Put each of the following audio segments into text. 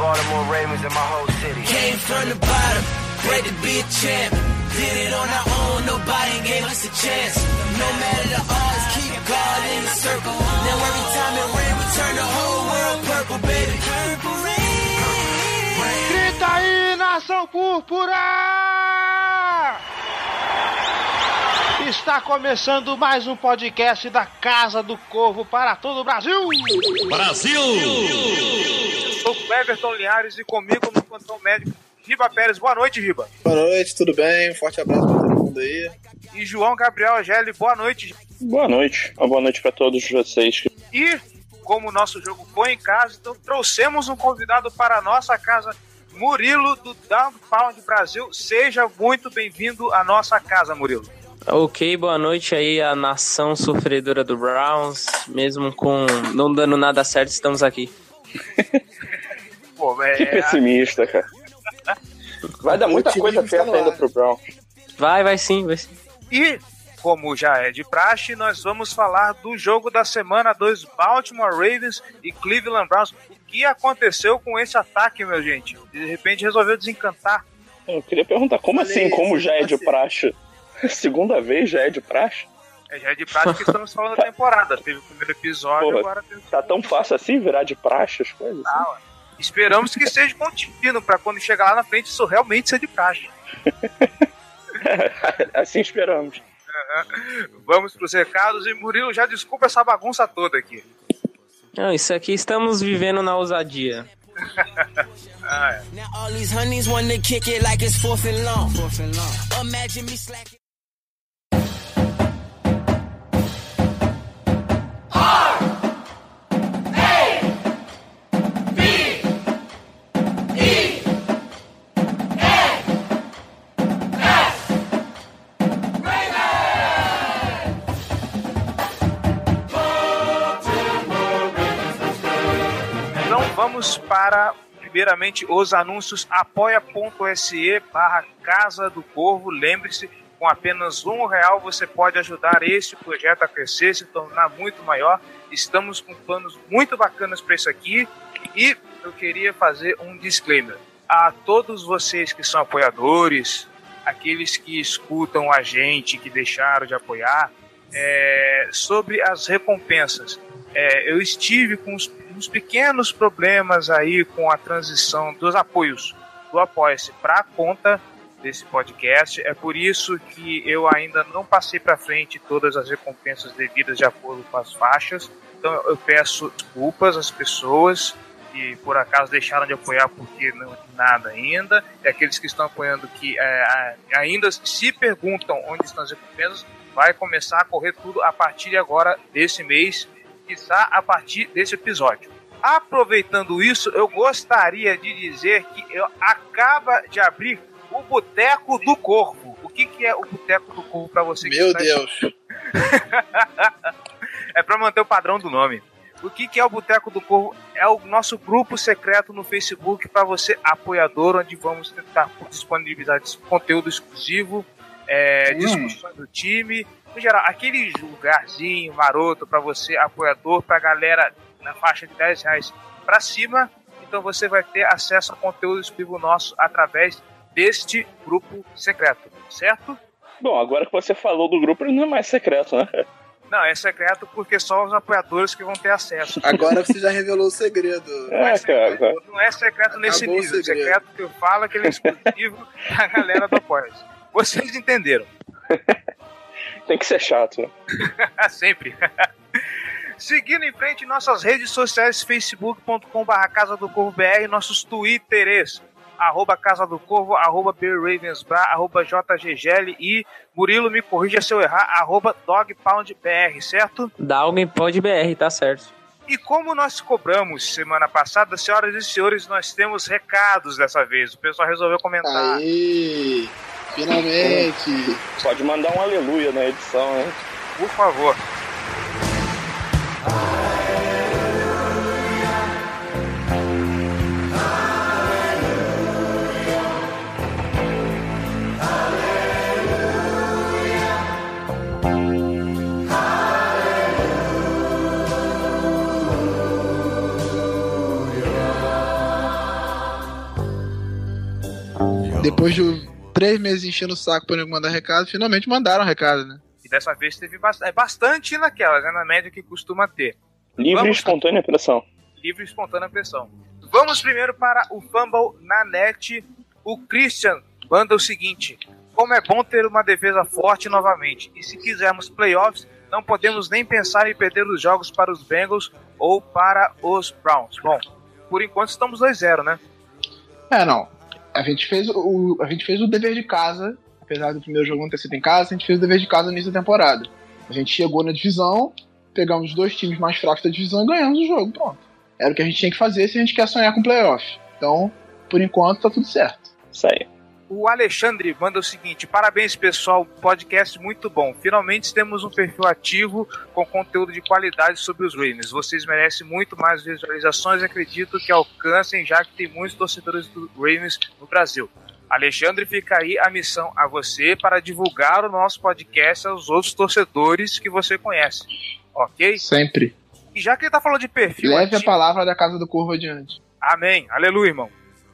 Baltimore Ravens and my whole city. Came from the bottom, bred to be a champ. Did it on our own, nobody gave us a chance. No matter the odds, keep God in the circle. Now every time it rain, we turn the whole world purple, baby. Purple rain. Grita aí, nação púrpura! Está começando mais um podcast da Casa do Corvo para todo o Brasil! Brasil! Sou Cleverton Linhares e comigo no plantão médico Riba Pérez. Boa noite, Riba. Boa noite, tudo bem? Um forte abraço para todo mundo aí. E João Gabriel Ageli, boa noite. Boa noite. Uma boa noite para todos vocês. E, como o nosso jogo foi em casa, então trouxemos um convidado para a nossa casa, Murilo do Downtown Brasil. Seja muito bem-vindo à nossa casa, Murilo. Ok, boa noite aí a nação sofredora do Browns. Mesmo com não dando nada certo, estamos aqui. Pô, é... Que pessimista, cara. Vai dar muita coisa certa ainda pro Brown. Vai, vai sim, vai sim. E, como já é de praxe, nós vamos falar do jogo da semana dos Baltimore Ravens e Cleveland Browns. O que aconteceu com esse ataque, meu gente? De repente resolveu desencantar. Eu queria perguntar, como Falei, assim? Como já é de praxe? Segunda vez já é de praxe? É, já é de praxe que estamos falando da temporada. Teve o primeiro episódio, Porra, agora teve o Tá tão fácil assim virar de praxe as coisas? Ah, ué. Esperamos que seja contínuo, para quando chegar lá na frente isso realmente ser de praxe. assim esperamos. Vamos pros recados e Murilo, já desculpa essa bagunça toda aqui. Não, isso aqui estamos vivendo na ousadia. Ah, é. Now vamos para, primeiramente, os anúncios apoia.se barra Casa do Corvo. Lembre-se, com apenas um real você pode ajudar esse projeto a crescer, se tornar muito maior. Estamos com planos muito bacanas para isso aqui. E eu queria fazer um disclaimer. A todos vocês que são apoiadores, aqueles que escutam a gente, que deixaram de apoiar, é, sobre as recompensas. É, eu estive com uns, uns pequenos problemas aí com a transição dos apoios do Apoia-se para a conta desse podcast. É por isso que eu ainda não passei para frente todas as recompensas devidas de acordo com as faixas. Então eu peço desculpas às pessoas que por acaso deixaram de apoiar porque não nada ainda, e aqueles que estão apoiando que é, ainda se perguntam onde estão as recompensas, vai começar a correr tudo a partir de agora desse mês, quiçá a partir desse episódio. Aproveitando isso, eu gostaria de dizer que eu acaba de abrir o Boteco do Corvo. O que, que é o Boteco do Corvo para você? que Meu está Deus. é para manter o padrão do nome. O que, que é o Boteco do Corvo? É o nosso grupo secreto no Facebook para você, apoiador, onde vamos tentar disponibilizar conteúdo exclusivo, é, discussões do time, no geral, aquele lugarzinho maroto para você, apoiador, para galera na faixa de 10 reais para cima. Então você vai ter acesso a conteúdo exclusivo nosso através deste grupo secreto, certo? Bom, agora que você falou do grupo, ele não é mais secreto, né? Não, é secreto porque só os apoiadores que vão ter acesso. Agora você já revelou o segredo. Não é É, secreto, cara. não é secreto nesse Acabou nível. O segredo. secreto que eu falo é que ele é exclusivo da galera do apoia Vocês entenderam. Tem que ser chato. né? Sempre. Seguindo em frente, nossas redes sociais, facebook.com.br Casa do Corvo BR, nossos twitters, arroba Casa do Corvo, arroba BearRavensBra, arroba JGGL e Murilo, me corrija se eu errar, arroba DogPoundBR, certo? Dá alguém pode BR, tá certo. E como nós cobramos semana passada, senhoras e senhores, nós temos recados dessa vez. O pessoal resolveu comentar. Aí, finalmente. Pode mandar um aleluia na edição, hein? Por favor. Depois de três meses enchendo o saco pra nego mandar recado, finalmente mandaram recado, né? E dessa vez teve bast- é bastante naquelas, né? Na média que costuma ter. Livre e Vamos- espontânea pressão. livre e espontânea pressão. Vamos primeiro para o Fumble na net. O Christian manda o seguinte: Como é bom ter uma defesa forte novamente. E se quisermos playoffs, não podemos nem pensar em perder os jogos para os Bengals ou para os Browns. Bom, por enquanto estamos 2-0, né? É, não. A gente fez o, a gente fez o dever de casa, apesar do primeiro jogo não ter sido em casa, a gente fez o dever de casa no início da temporada. A gente chegou na divisão, pegamos os dois times mais fracos da divisão e ganhamos o jogo, pronto. Era o que a gente tinha que fazer se a gente quer sonhar com playoff. Então, por enquanto, tá tudo certo. Isso aí. O Alexandre manda o seguinte: parabéns, pessoal, podcast muito bom. Finalmente temos um perfil ativo com conteúdo de qualidade sobre os Ravens. Vocês merecem muito mais visualizações e acredito que alcancem, já que tem muitos torcedores do Ravens no Brasil. Alexandre, fica aí a missão a você para divulgar o nosso podcast aos outros torcedores que você conhece. Ok? Sempre. E já que ele tá falando de perfil Leve a ativo- palavra da casa do corvo adiante. Amém. Aleluia, irmão.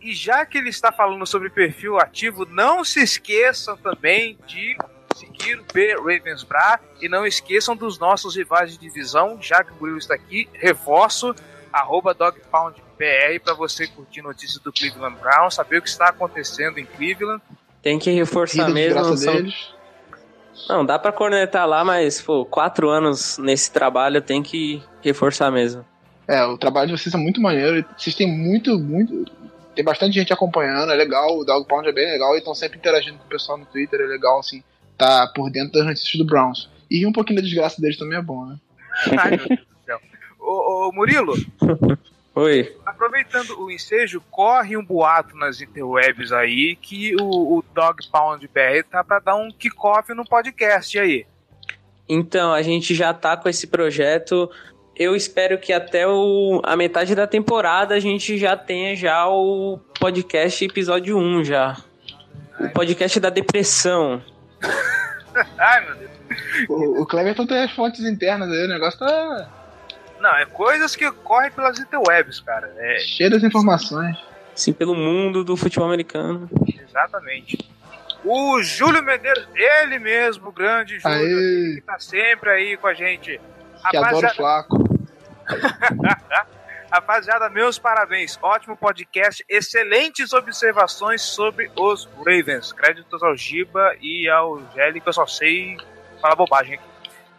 E já que ele está falando sobre perfil ativo, não se esqueçam também de seguir o B Ravens Bra e não esqueçam dos nossos rivais de divisão, já que o Murilo está aqui, reforço, arroba DogPoundBR para você curtir notícias do Cleveland Brown, saber o que está acontecendo em Cleveland. Tem que reforçar mesmo. graça são-. Não, dá pra cornetar lá, mas, pô, quatro anos nesse trabalho tem que reforçar mesmo. É, o trabalho de vocês é muito maneiro. Vocês têm muito, muito. Tem bastante gente acompanhando, é legal. O Dog Pound é bem legal e estão sempre interagindo com o pessoal no Twitter. É legal, assim, tá por dentro das notícias do Browns. E um pouquinho da desgraça deles também é bom, né? Ai, meu Deus do céu. Ô, ô, Murilo, Oi. aproveitando o ensejo, corre um boato nas interwebs aí que o, o Dog Pound BR tá para dar um kickoff no podcast aí. Então, a gente já tá com esse projeto. Eu espero que até o, a metade da temporada a gente já tenha já o podcast episódio 1 já. O podcast da depressão. Ai, meu Deus. O, o Cleverton tem as fontes internas aí, o negócio tá Não, é coisas que correm pelas interwebs, cara. É, cheio das informações. Assim, pelo mundo do futebol americano. exatamente. O Júlio Medeiros, ele mesmo, o grande Júlio, que tá sempre aí com a gente. que adora o Flaco. rapaziada, meus parabéns. Ótimo podcast, excelentes observações sobre os Ravens. Créditos ao Giba e ao Gelli, que eu só sei falar bobagem aqui.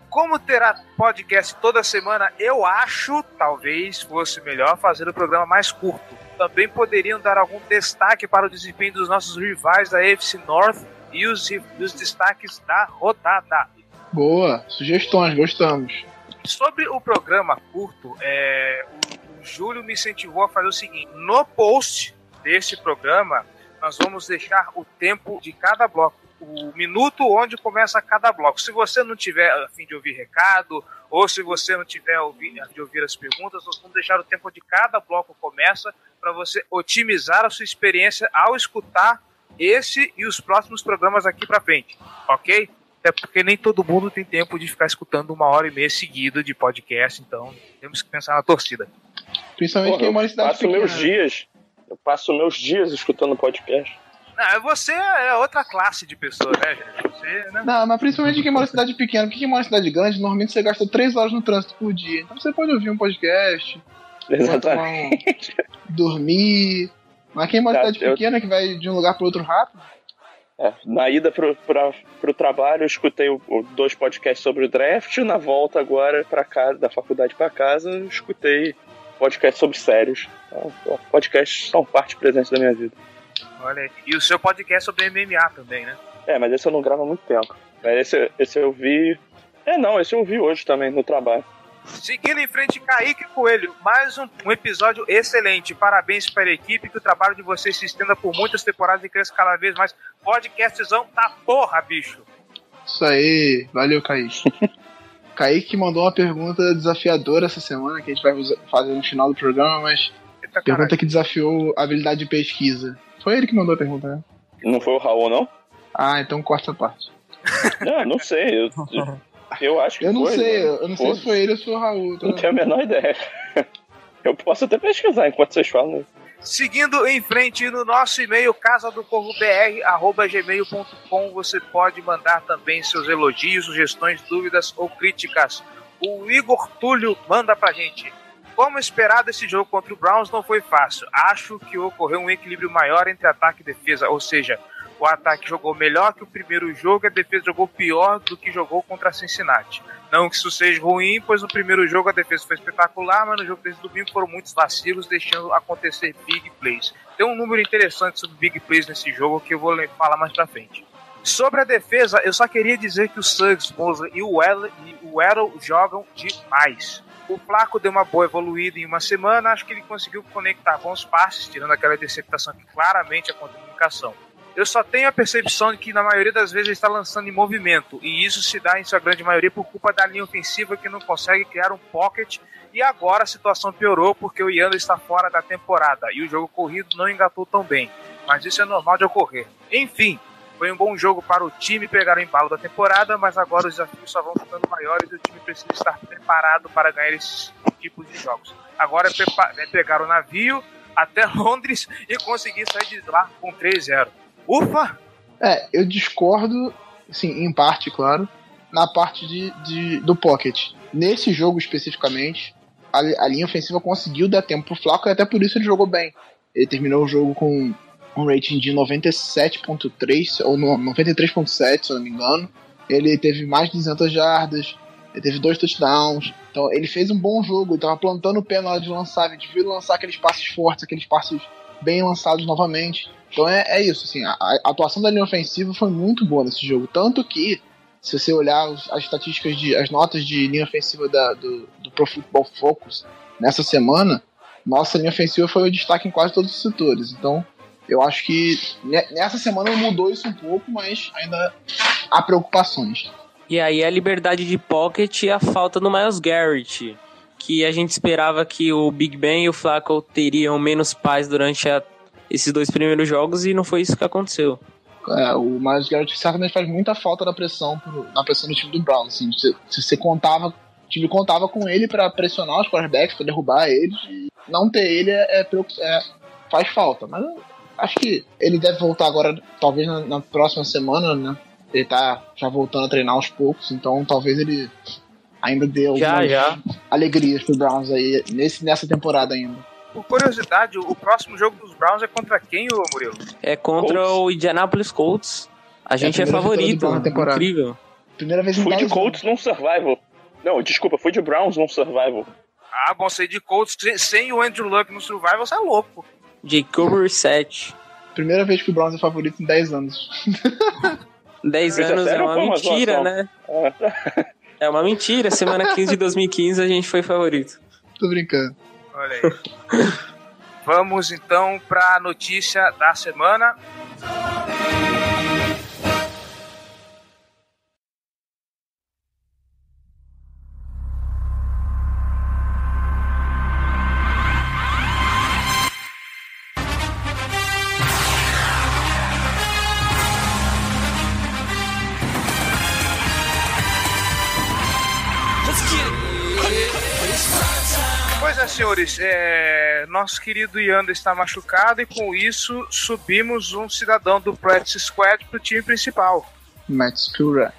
Como terá podcast toda semana, eu acho, talvez fosse melhor fazer o programa mais curto. Também poderiam dar algum destaque para o desempenho dos nossos rivais da AFC North e os, os destaques da rodada. Boa, sugestões, gostamos. Sobre o programa curto, é, o, o Júlio me incentivou a fazer o seguinte: no post desse programa, nós vamos deixar o tempo de cada bloco, o minuto onde começa cada bloco. Se você não tiver a fim de ouvir recado, ou se você não tiver a fim de ouvir as perguntas, nós vamos deixar o tempo de cada bloco começa para você otimizar a sua experiência ao escutar esse e os próximos programas aqui para frente, ok? Até porque nem todo mundo tem tempo de ficar escutando uma hora e meia seguida de podcast, então temos que pensar na torcida. Principalmente Porra, quem mora em cidade passo pequena. meus né? dias. Eu passo meus dias escutando podcast. Ah, você é outra classe de pessoa, né, gente? Você, né? Não, mas principalmente quem mora em cidade pequena. Porque quem mora em cidade grande, normalmente você gasta 3 horas no trânsito por dia. Então você pode ouvir um podcast, Exatamente. um- dormir. Mas quem mora em Tá, cidade eu- pequena, que vai de um lugar para outro rápido, É, na ida pro, pra, pro trabalho, eu escutei o- o- dois podcasts sobre o draft. Na volta agora para casa, da faculdade para casa, eu escutei podcast sobre séries. Então, podcasts são parte presente da minha vida. Olha aí. E o seu podcast sobre MMA também, né? É, mas esse eu não gravo há muito tempo. Mas esse, esse eu vi. É, não, esse eu vi hoje também no trabalho. Seguindo em frente, Kaique Coelho, mais um, um episódio excelente. Parabéns para a equipe, que o trabalho de vocês se estenda por muitas temporadas e cresça cada vez mais. Podcastzão da porra, bicho. Isso aí, valeu, Kaique. Kaique mandou uma pergunta desafiadora essa semana, que a gente vai fazer no final do programa, mas Eita, pergunta caralho. que desafiou a habilidade de pesquisa. Foi ele que mandou a pergunta, né? Não foi o Raul, não? Ah, então corta essa parte. Não, não sei. Eu, eu, acho que Eu não foi, sei, mano. eu não sei se foi ele ou se foi o Raul. Não tenho a menor ideia. Eu posso até pesquisar enquanto vocês falam. Seguindo em frente no nosso e-mail casa do corvo gmail.com você pode mandar também seus elogios, sugestões, dúvidas ou críticas. O Igor Túlio manda pra gente. Como esperado, esse jogo contra o Browns não foi fácil. Acho que ocorreu um equilíbrio maior entre ataque e defesa, ou seja, o ataque jogou melhor que o primeiro jogo e a defesa jogou pior do que jogou contra a Cincinnati. Não que isso seja ruim, pois no primeiro jogo a defesa foi espetacular, mas no jogo desse domingo foram muitos vacilos, deixando acontecer big plays. Tem um número interessante sobre big plays nesse jogo que eu vou falar mais pra frente. Sobre a defesa, eu só queria dizer que o Suggs, Mosley e o e Errol jogam demais. O Flaco deu uma boa evoluída em uma semana, acho que ele conseguiu conectar bons passes, tirando aquela interceptação que claramente é contra a comunicação. Eu só tenho a percepção de que na maioria das vezes ele está lançando em movimento, e isso se dá em sua grande maioria por culpa da linha ofensiva que não consegue criar um pocket, e agora a situação piorou porque o Yanda está fora da temporada e o jogo corrido não engatou tão bem, mas isso é normal de ocorrer. Enfim, foi um bom jogo para o time pegar o embalo da temporada, mas agora os desafios só vão ficando maiores e o time precisa estar preparado para ganhar esses tipos de jogos. Agora é, é pegar o navio até Londres e conseguir sair de lá com 3-0. Ufa! É, eu discordo, assim, em parte, claro, na parte de, de- do Pocket. Nesse jogo especificamente, a, a linha ofensiva conseguiu dar tempo pro Flaco e até por isso ele jogou bem. Ele terminou o jogo com um rating de 97.3 ou no- 93.7, se eu não me engano. Ele teve mais de 200 jardas, ele teve dois touchdowns. Então ele fez um bom jogo, ele tava plantando o pé na hora de lançar, ele lançar aqueles passes fortes, aqueles passes bem lançados novamente. Então é, é isso, assim, a, a atuação da linha ofensiva foi muito boa nesse jogo. Tanto que, se você olhar os- as estatísticas, de, as notas de linha ofensiva da- do, do Pro Football Focus nessa semana, nossa linha ofensiva foi o destaque em quase todos os setores. Então, eu acho que ne- nessa semana mudou isso um pouco, mas ainda há preocupações. E aí a liberdade de pocket e a falta do Miles Garrett. Que a gente esperava que o Big Ben e o Flacco teriam menos paz durante a- esses dois primeiros jogos e não foi isso que aconteceu. É, o Miles Garrett certamente faz muita falta na pressão, na pressão do time do Browns. Assim, se, se você contava, o time contava com ele para pressionar os quarterbacks, para derrubar eles, não ter ele é, é é- faz falta. Mas acho que ele deve voltar agora, talvez na, na próxima semana, né? Ele tá já voltando a treinar aos poucos, então talvez ele ainda dê Já, já. alegrias pro Browns aí nesse, nessa temporada ainda. Por curiosidade, o próximo jogo dos Browns é contra quem, ô Murilo? É contra Colts. o Indianapolis Colts. A gente é, vitória do favorito. Browns na temporada. Incrível. Primeira vez em Fui de 10 anos. Colts num survival. Não, desculpa, fui de Browns num survival. Ah, bom, sei de Colts sem, o Andrew Luck no Survival, você é louco. Jacob Reset. Primeira vez que o Browns é favorito em 10 anos. 10 Isso é anos é uma mentira, né? Ah, tá. É uma mentira. Semana 15 de 2015 a gente foi favorito. Tô brincando. Olha aí. Vamos então para a notícia da semana. Senhores, é, nosso querido Yanda está machucado e com isso subimos um cidadão do Practice Squad pro time principal. Matt Skura.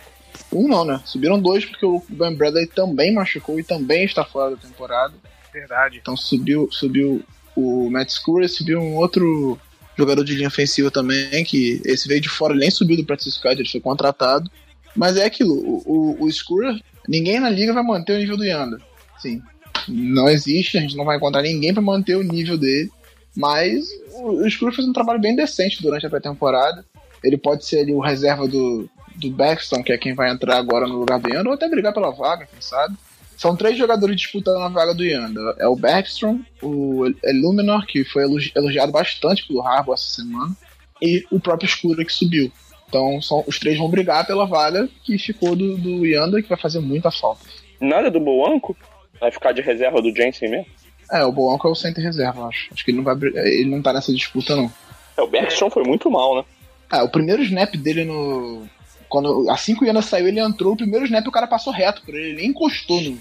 Um não, né? Subiram dois porque o Ben Bradley também machucou e também está fora da temporada. Verdade. Então subiu, subiu o Matt Skura e subiu um outro jogador de linha ofensiva também, que esse veio de fora, ele nem subiu do practice squad, ele foi contratado. Mas é aquilo, o, o, o Skura, ninguém na liga vai manter o nível do Yanda. Sim. Não existe, a gente não vai encontrar ninguém para manter o nível dele. Mas o, o Skura fez um trabalho bem decente durante a pré-temporada. Ele pode ser ali o reserva do, do Baxton, que é quem vai entrar agora no lugar do Yanda, ou até brigar pela vaga, quem sabe. São três jogadores disputando a vaga do Yanda. É o Bergstrom, o Illuminor, que foi elogi- elogiado bastante pelo Harbour essa semana, e o próprio Escura, que subiu. Então são, os três vão brigar pela vaga que ficou do, do Yanda, que vai fazer muita falta. Nada do Boanco? Vai ficar de reserva do Jensen mesmo? É, o Boanco é o center reserva, eu acho. Acho que ele não vai ele não tá nessa disputa, não. É, o Bergstrom foi muito mal, né? Ah, o primeiro snap dele no. Quando, assim que o Yana saiu, ele entrou. O primeiro snap o cara passou reto por ele, ele nem encostou no,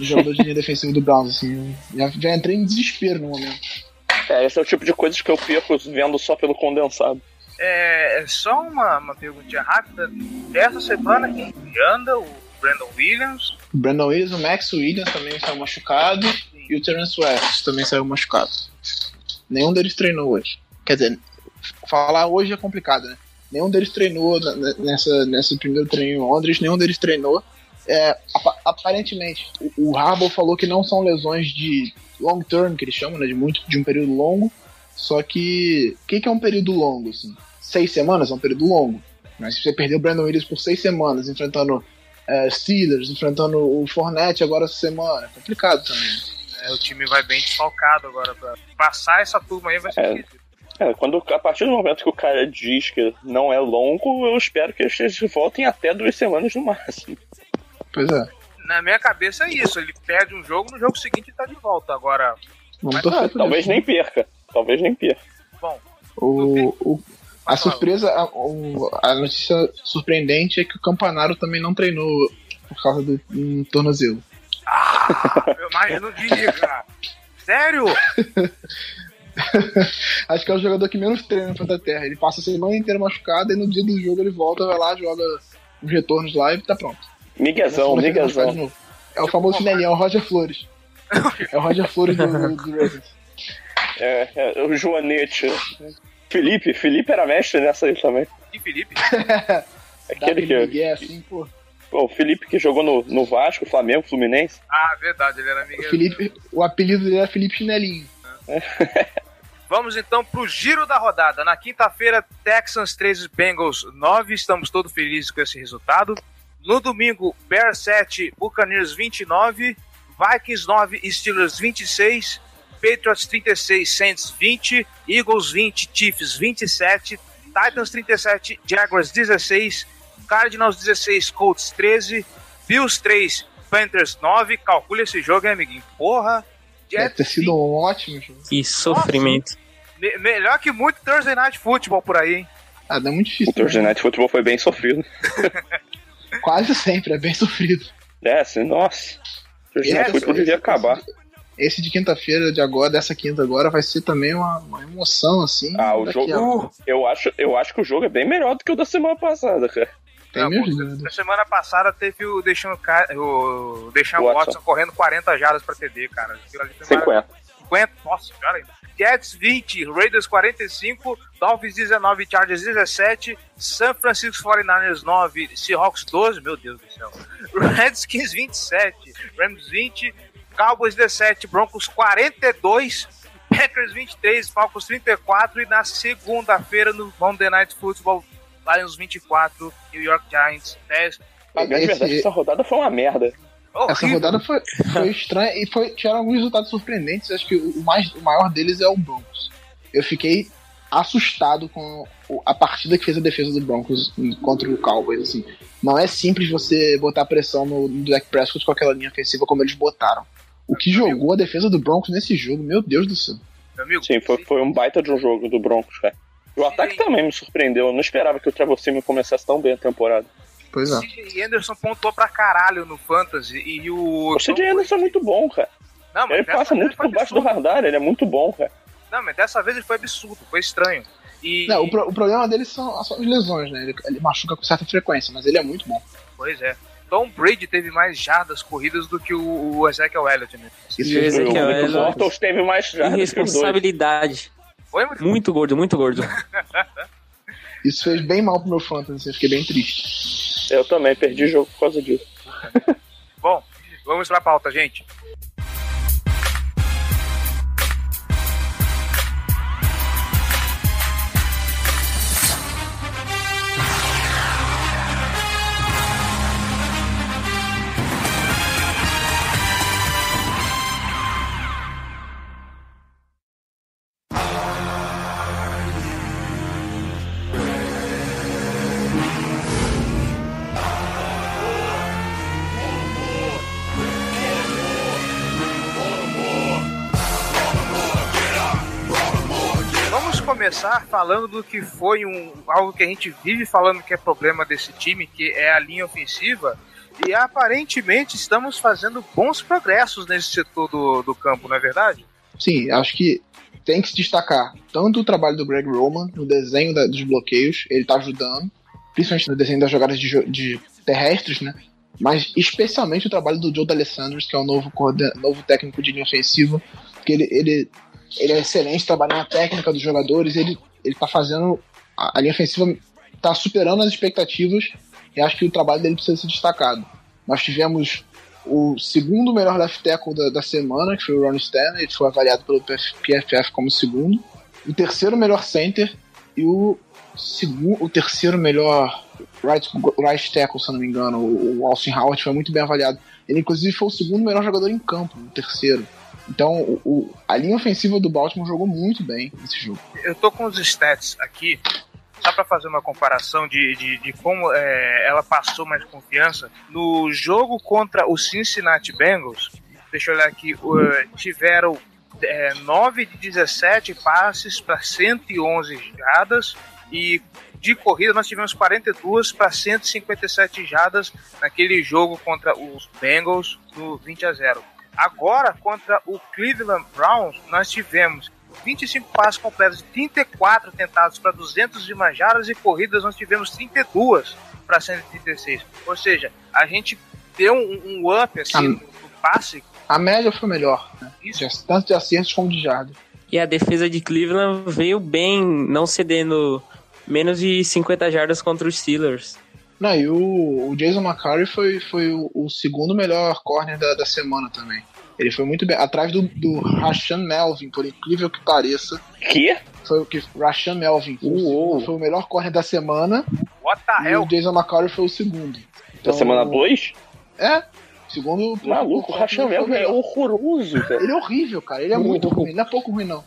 no jogador de linha defensiva do Browns. Assim, já, já entrei em desespero no momento. É, esse é o tipo de coisas que eu perco vendo só pelo condensado. É, é só uma, uma perguntinha rápida. Essa semana quem anda, o Brandon Williams. Brandon Williams, o Max Williams também saiu machucado. E o Terence West também saiu machucado. Nenhum deles treinou hoje. Quer dizer, falar hoje é complicado, né? Nenhum deles treinou nessa, nesse primeiro treino em Londres, nenhum deles treinou. É, apa- aparentemente, o, o Harbaugh falou que não são lesões de long term, que eles chamam, né? De, muito, de um período longo. Só que. O que, que é um período longo, assim? Seis semanas é um período longo. Mas se você perder o Brandon Williams por seis semanas, enfrentando é, Steelers, enfrentando o Fournette agora essa semana, é complicado também. É, o time vai bem desfalcado agora. Pra passar essa turma aí vai ser É. difícil. É, quando, a partir do momento que o cara diz que não é longo, eu espero que eles voltem até duas semanas no máximo. Pois é. Na minha cabeça é isso. Ele perde um jogo, no jogo seguinte ele tá de volta. Agora, Vamos Mas, Ah, talvez isso. nem perca. Talvez nem perca. bom, O, o- a surpresa, a, a notícia surpreendente é que o Campanaro também não treinou por causa do um tornozelo. eu mais não diga. Sério? Acho que é o jogador que menos treina no Planta Terra. Ele passa a semana inteira machucado e no dia do jogo ele volta, vai lá, joga os retornos lá e tá pronto. Miguezão, miguezão. É o famoso chinelinho, é o Roger Flores. É o Roger Flores do, do, do Ravens. É, é, o Joanete. Felipe, Felipe era mestre nessa aí também. E Felipe? Aquele que. migué assim, pô. Pô, o Felipe que jogou no, no Vasco, Flamengo, Fluminense. Ah, verdade, ele era O, amigo. Felipe, o apelido dele era Felipe Chinelinho. Vamos então pro giro da rodada. Na quinta-feira, Texans 13, Bengals 9. Estamos todos felizes com esse resultado. No domingo, Bears 7, Buccaneers 29, Vikings 9, Steelers 26, Patriots 36, Saints 20, Eagles 20, Chiefs 27, Titans 37, Jaguars 16, Cardinals 16, Colts 13, Bills 3, Panthers 9. Calcule esse jogo, hein, amiguinho? Porra! Deve ter sido um ótimo jogo. Que sofrimento. Me- melhor que muito Thursday Night Football por aí, hein? Ah, dá muito O difícil. Thursday né? Night Football foi bem sofrido. Quase sempre, é bem sofrido. É, assim, nossa. O Thursday Night Esse- Football devia esse- acabar. Esse de quinta-feira, de agora, dessa quinta agora, vai ser também uma, uma emoção, assim. Ah, o jogo. Eu acho, eu acho que o jogo é bem melhor do que o da semana passada, cara. Tem Não, meus pô. Na semana passada teve o Ca- o Deshaun Watson. Watson. correndo 40 jardas pra TD, cara. Aquilo ali foi maravilhoso. 50. 50, nossa, ainda. Jets 20, Raiders 45, Dolphins 19, Chargers 17, San Francisco 49ers 9, Seahawks 12, meu Deus do céu. Redskins 27, Rams 20, Cowboys 17, Broncos 42, Packers 23, Falcons 34 e na segunda-feira no Monday Night Football Lions 24, New York Giants 10. A grande Esse- verdade é que essa rodada foi uma merda. Essa Horrível. rodada foi, foi estranha e foi, tiveram alguns resultados surpreendentes. Acho que o, mais, o maior deles é o Broncos. Eu fiquei assustado com a partida que fez a defesa do Broncos contra o Cowboys. Assim. Não é simples você botar pressão no, no Dak Prescott com aquela linha ofensiva como eles botaram. O que jogou a defesa do Broncos nesse jogo, meu Deus do céu. Amigo, Sim, foi, foi um baita de um jogo do Broncos, cara. E o ataque também me surpreendeu. Eu não esperava que o Trevor Simeon começasse tão bem a temporada. Pois é. CJ Anderson pontuou pra caralho no Fantasy e o. O CJ Anderson é muito bom, cara. Não, mas Ele passa muito por baixo do absurdo. radar, ele é muito bom, cara. Não, mas dessa vez ele foi absurdo, foi estranho. E. Não, o, pro- o problema dele são, são as lesões, né? Ele, ele machuca com certa frequência, mas ele é muito bom. Pois é. Tom Brady teve mais jardas corridas do que o, o Ezekiel Elliott, né? Isso E o o Nick Elliott- teve mais jardas. Irresponsabilidade. Foi, Murilo? Muito gordo, muito gordo. Isso fez bem mal pro meu fantasy, eu fiquei bem triste. Eu também perdi jogo por causa disso. Bom, vamos pra pauta, gente. Começar falando do que foi um, algo que a gente vive falando que é problema desse time, que é a linha ofensiva. E aparentemente estamos fazendo bons progressos nesse setor do, do campo, não é verdade? Sim, acho que tem que se destacar tanto o trabalho do Greg Roman no desenho da, dos bloqueios, ele tá ajudando, principalmente no desenho das jogadas de, de terrestres, né? Mas especialmente o trabalho do Joe D'Alessandro, que é o novo, novo técnico de linha ofensiva, que ele, ele, ele é excelente trabalhando a técnica dos jogadores, ele, ele tá fazendo. A, linha ofensiva tá superando as expectativas e acho que o trabalho dele precisa ser destacado. Nós tivemos o segundo melhor left tackle da, da semana, que foi o Ron Stanley, ele foi avaliado pelo PFF como segundo. O terceiro melhor center e o, segundo, o terceiro melhor right, right tackle, se não me engano, o, o Austin Howard foi muito bem avaliado. Ele, inclusive, foi o segundo melhor jogador em campo, o terceiro. Então, o, o, a linha ofensiva do Baltimore jogou muito bem nesse jogo. Eu tô com os stats aqui, só para fazer uma comparação de, de, de como é, ela passou mais confiança. No jogo contra o Cincinnati Bengals, deixa eu olhar aqui, uh, tiveram é, 9 de 17 passes para 111 jardas e de corrida nós tivemos 42 para 157 jardas naquele jogo contra os Bengals no 20 a 0. Agora contra o Cleveland Browns nós tivemos 25 passes completos, 34 tentados para 201 jardas e corridas nós tivemos 32 para 136. Ou seja, a gente deu um, um up assim, a, no, no passe. A média foi melhor, né? Isso. tanto de acertos como de jardas. E a defesa de Cleveland veio bem, não cedendo menos de 50 jardas contra os Steelers. Não, e o, o Jason McCarry foi, foi o, o, segundo melhor corner da, da semana também. Ele foi muito bem. Atrás do, do Rashan Melvin, por incrível que pareça. Que? Foi o que Rashan Melvin. Foi, o, foi o melhor corner da semana. What the e hell? o Jason McCarry foi o segundo. Então, da semana 2? É. Segundo. Maluco, o Rashan Melvin é horroroso, velho. Ele é horrível, cara. Ele é muito, muito ruim. Ele não é pouco ruim, não.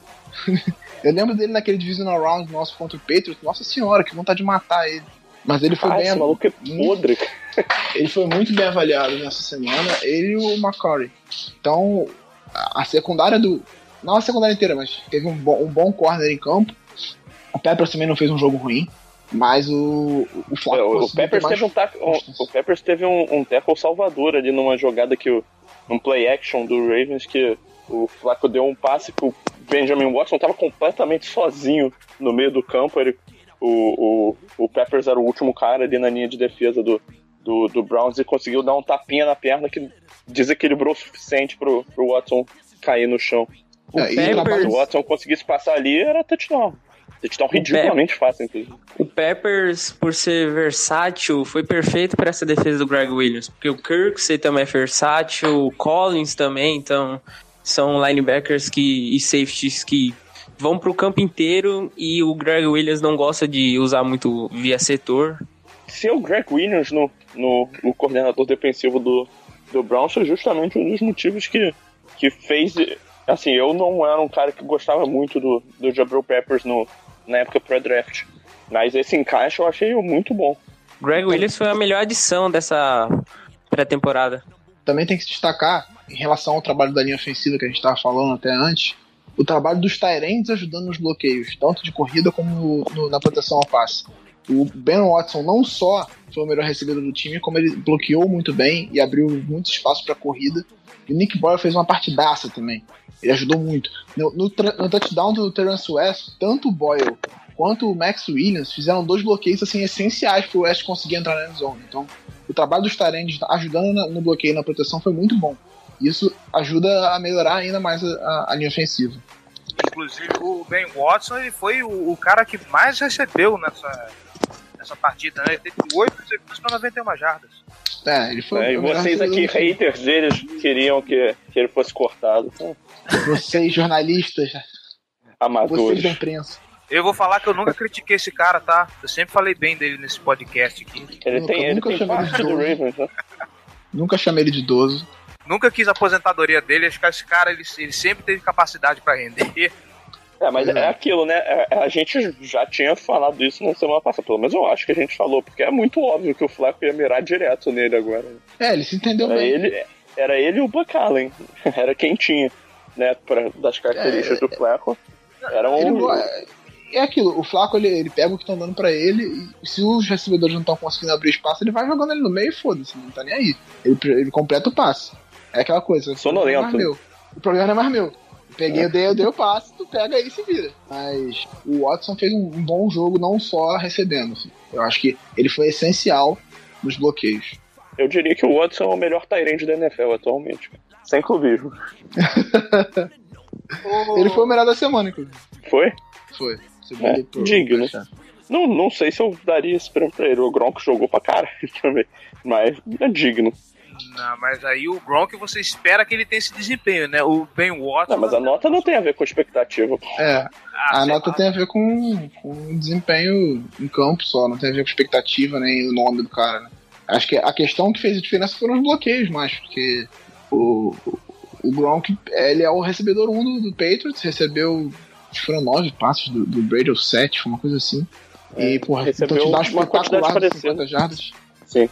Eu lembro dele naquele Divisional Round nosso contra o Patriots. Nossa senhora, que vontade de matar ele. Mas ele foi ah, bem. Esse maluco é podre. ele foi muito bem avaliado nessa semana. Ele e o McCurry. Então, a secundária do. Não a secundária inteira, mas teve um bom, um bom corner em campo. O Peppers também não fez um jogo ruim. Mas o, o Flacco. É, o, Peppers teve, um, um, o Peppers teve um, um tackle salvador ali numa jogada que o. Um play action do Ravens que o Flacco deu um passe pro Benjamin Watson, tava completamente sozinho no meio do campo. Ele, o, o, o Peppers era o último cara ali na linha de defesa do, do, do Browns e conseguiu dar um tapinha na perna que desequilibrou o suficiente pro, pro Watson cair no chão. O é, Peppers... Se o Watson conseguisse passar ali, era touchdown. Touchdown ridiculamente fácil, inclusive. O Peppers, por ser versátil, foi perfeito para essa defesa do Greg Williams. Porque o Kirksey também é versátil, o Collins também, então são linebackers que, e safeties que vão para o campo inteiro e o Greg Williams não gosta de usar muito via setor. Se o Greg Williams no, no, no coordenador defensivo do, do Browns foi justamente um dos motivos que, que fez. Assim, eu não era um cara que gostava muito do, do Jabril Peppers no, na época pré-draft. Mas esse encaixe eu achei muito bom. Greg Williams foi a melhor adição dessa pré-temporada. Também tem que se destacar, em relação ao trabalho da linha ofensiva que a gente estava falando até antes, o trabalho dos Tyrants ajudando nos bloqueios, tanto de corrida como no, na proteção ao passe. O Ben Watson não só foi o melhor recebedor do time, como ele bloqueou muito bem e abriu muito espaço para corrida. E Nick Boyle fez uma partidaça também. Ele ajudou muito. No, no, no touchdown do Terence West, tanto o Boyle quanto o Max Williams fizeram dois bloqueios assim essenciais para o West conseguir entrar na zone. Então, o trabalho dos Tyrants ajudando no bloqueio e na proteção foi muito bom. Isso ajuda a melhorar ainda mais a, a linha ofensiva. Inclusive, o Ben Watson ele foi o, o cara que mais recebeu nessa, nessa partida. Né? Ele teve 8 recepções para 91 jardas. É, ele foi. É, e vocês aqui, haters deles, queriam que, que ele fosse cortado. Vocês, jornalistas. Amadores. Vocês da imprensa. Eu vou falar que eu nunca critiquei esse cara, tá? Eu sempre falei bem dele nesse podcast aqui. Ele nunca, tem, ele nunca tem parte do Ravens, né? Nunca chamei ele de idoso. Nunca quis a aposentadoria dele, acho que esse cara ele, ele sempre teve capacidade para render. É, mas é. é aquilo, né? É, a gente já tinha falado isso na semana passada, pelo menos eu acho que a gente falou, porque é muito óbvio que o Flaco ia mirar direto nele agora. É, ele se entendeu era bem. Ele, era ele e o Buck Allen. Era quem tinha, né? Pra, das características é, do Flaco. Era um. Ele, é aquilo, o Flaco ele, ele pega o que estão dando pra ele e se os recebedores não estão conseguindo abrir espaço, ele vai jogando ele no meio e foda-se, não tá nem aí. Ele, ele completa o passe. É aquela coisa. Sonolento. O problema não é mais meu. O problema não é mais meu. Eu Peguei, eu dei, eu dei o passe, tu pega aí e se vira. Mas o Watson fez um, bom jogo, não só recebendo. assim. Eu acho que ele foi essencial nos bloqueios. Eu diria que o Watson é o melhor Tyrande da NFL atualmente. Sem clubismo. Ele foi o melhor da semana, inclusive. Foi? Foi. É, pro- digno. pro. Não, não sei se eu daria esse prêmio pra ele. O Gronk jogou pra caralho também. Mas é digno. Não, mas aí o Gronk você espera que ele tenha esse desempenho, né? O Ben Watson. Não, mas a nota não tem a ver com expectativa. É, Ah, a nota lá. tem a ver com, com desempenho em campo só, não tem a ver com expectativa nem o nome do cara, né? Acho que a questão que fez a diferença foram os bloqueios mais, porque o, o- Gronk, ele é o recebedor 1 do, do Patriots, recebeu, acho que foram nove passes do, do Brady, ou sete, foi uma coisa assim. E, porra, recebeu então te dá um uma quantidade de parecida. 50 jardas. Sim.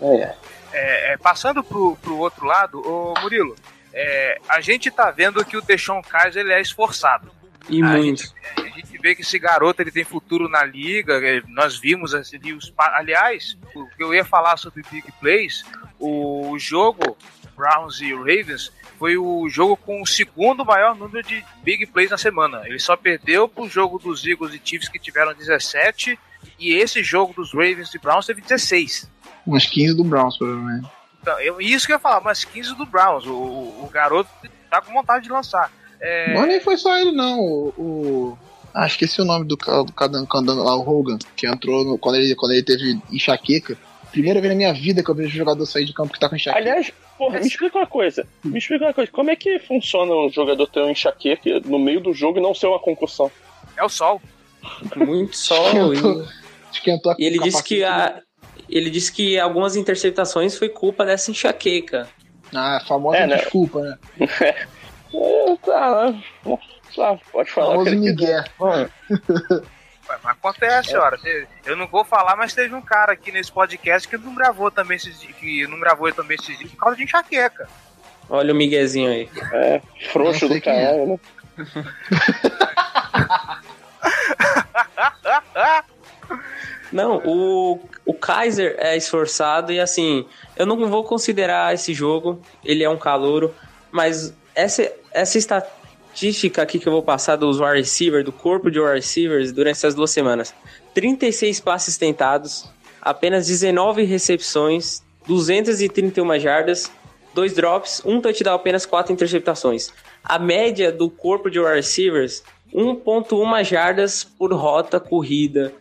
É. É, é, passando pro, pro outro lado, ô Murilo, é, a gente tá vendo que o Deshaun Kaiser ele é esforçado. E A muito. gente, a gente vê que esse garoto ele tem futuro na liga. é, Nós vimos assim, os. Aliás, o que eu ia falar sobre Big Plays, o jogo Browns e Ravens foi o jogo com o segundo maior número de Big Plays na semana. Ele só perdeu pro jogo dos Eagles e Chiefs que tiveram 17 e esse jogo dos Ravens e Browns teve 16. Umas 15 do Browns, provavelmente. Então, eu, isso que eu ia falar, mas 15 do Browns. O, o, o garoto tá com vontade de lançar. É, Mas nem foi só ele, não. O. o- Ah, esqueci o nome do, do lá, o Hogan, que entrou no- quando, ele, quando ele teve enxaqueca. Primeira vez na minha vida que eu vejo um jogador sair de campo que tá com enxaqueca. Aliás, porra, me explica uma coisa. Me explica uma coisa. Como é que funciona um jogador ter um enxaqueca no meio do jogo e não ser uma concussão? é o sol. Muito sol. Esquentou, esquentou a E ele disse que a, ele disse que algumas interceptações foi culpa dessa enxaqueca. Ah, a famosa É, né? desculpa, né? É, tá? Tá, pode falar. famoso Miguel. Mas acontece, ora. Te- Eu não vou falar, mas teve um cara aqui nesse podcast que não gravou também esses dias, que não gravou também esses dias por causa de enxaqueca. Olha o Miguezinho aí. É, frouxo do é. caralho, né? Não, o, o Kaiser é esforçado e assim, eu não vou considerar esse jogo, ele é um calouro, mas essa, essa estatística aqui que eu vou passar dos wide receivers, do corpo de wide receivers durante essas duas semanas. 36 passes tentados, apenas 19 recepções, 231 jardas, dois drops, um touchdown, apenas quatro interceptações. A média do corpo de wide receivers, 1.1 jardas por rota corrida.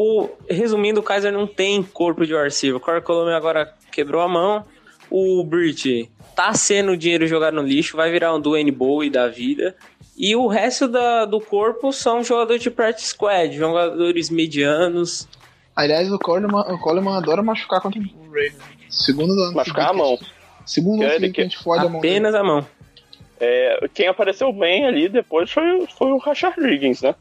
O, resumindo, o Kaiser não tem corpo de receiver. O Corey Coleman agora quebrou a mão. O Brit tá sendo dinheiro jogado no lixo, vai virar um Dwayne Bowie da vida. E o resto da- do corpo são jogadores de practice squad, jogadores medianos. Aliás, o Coleman, o Coleman adora machucar contra o Ravens. Segundo ano. Machucar a mão. que- Segundo ano seguinte que a gente fode a mão. dele. Apenas a mão. É, quem apareceu bem ali depois foi, foi o Rashard Riggins, né?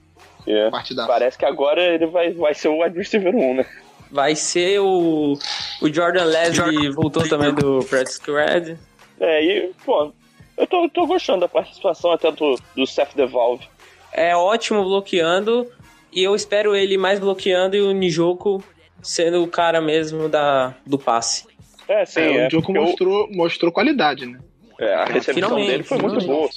Que é- Partidaço. parece que agora ele vai, vai ser o wide receiver 1, né? Vai ser o, o Jordan Leslie, voltou também do practice squad. É, e, pô, eu tô, tô gostando da participação até do, do Seth DeValve. é ótimo bloqueando e eu espero ele mais bloqueando e o Nijoko sendo o cara mesmo da, do passe. É, sim, É, é, o Joko porque o- mostrou, mostrou qualidade, né? é, a recepção finalmente, dele foi muito boa.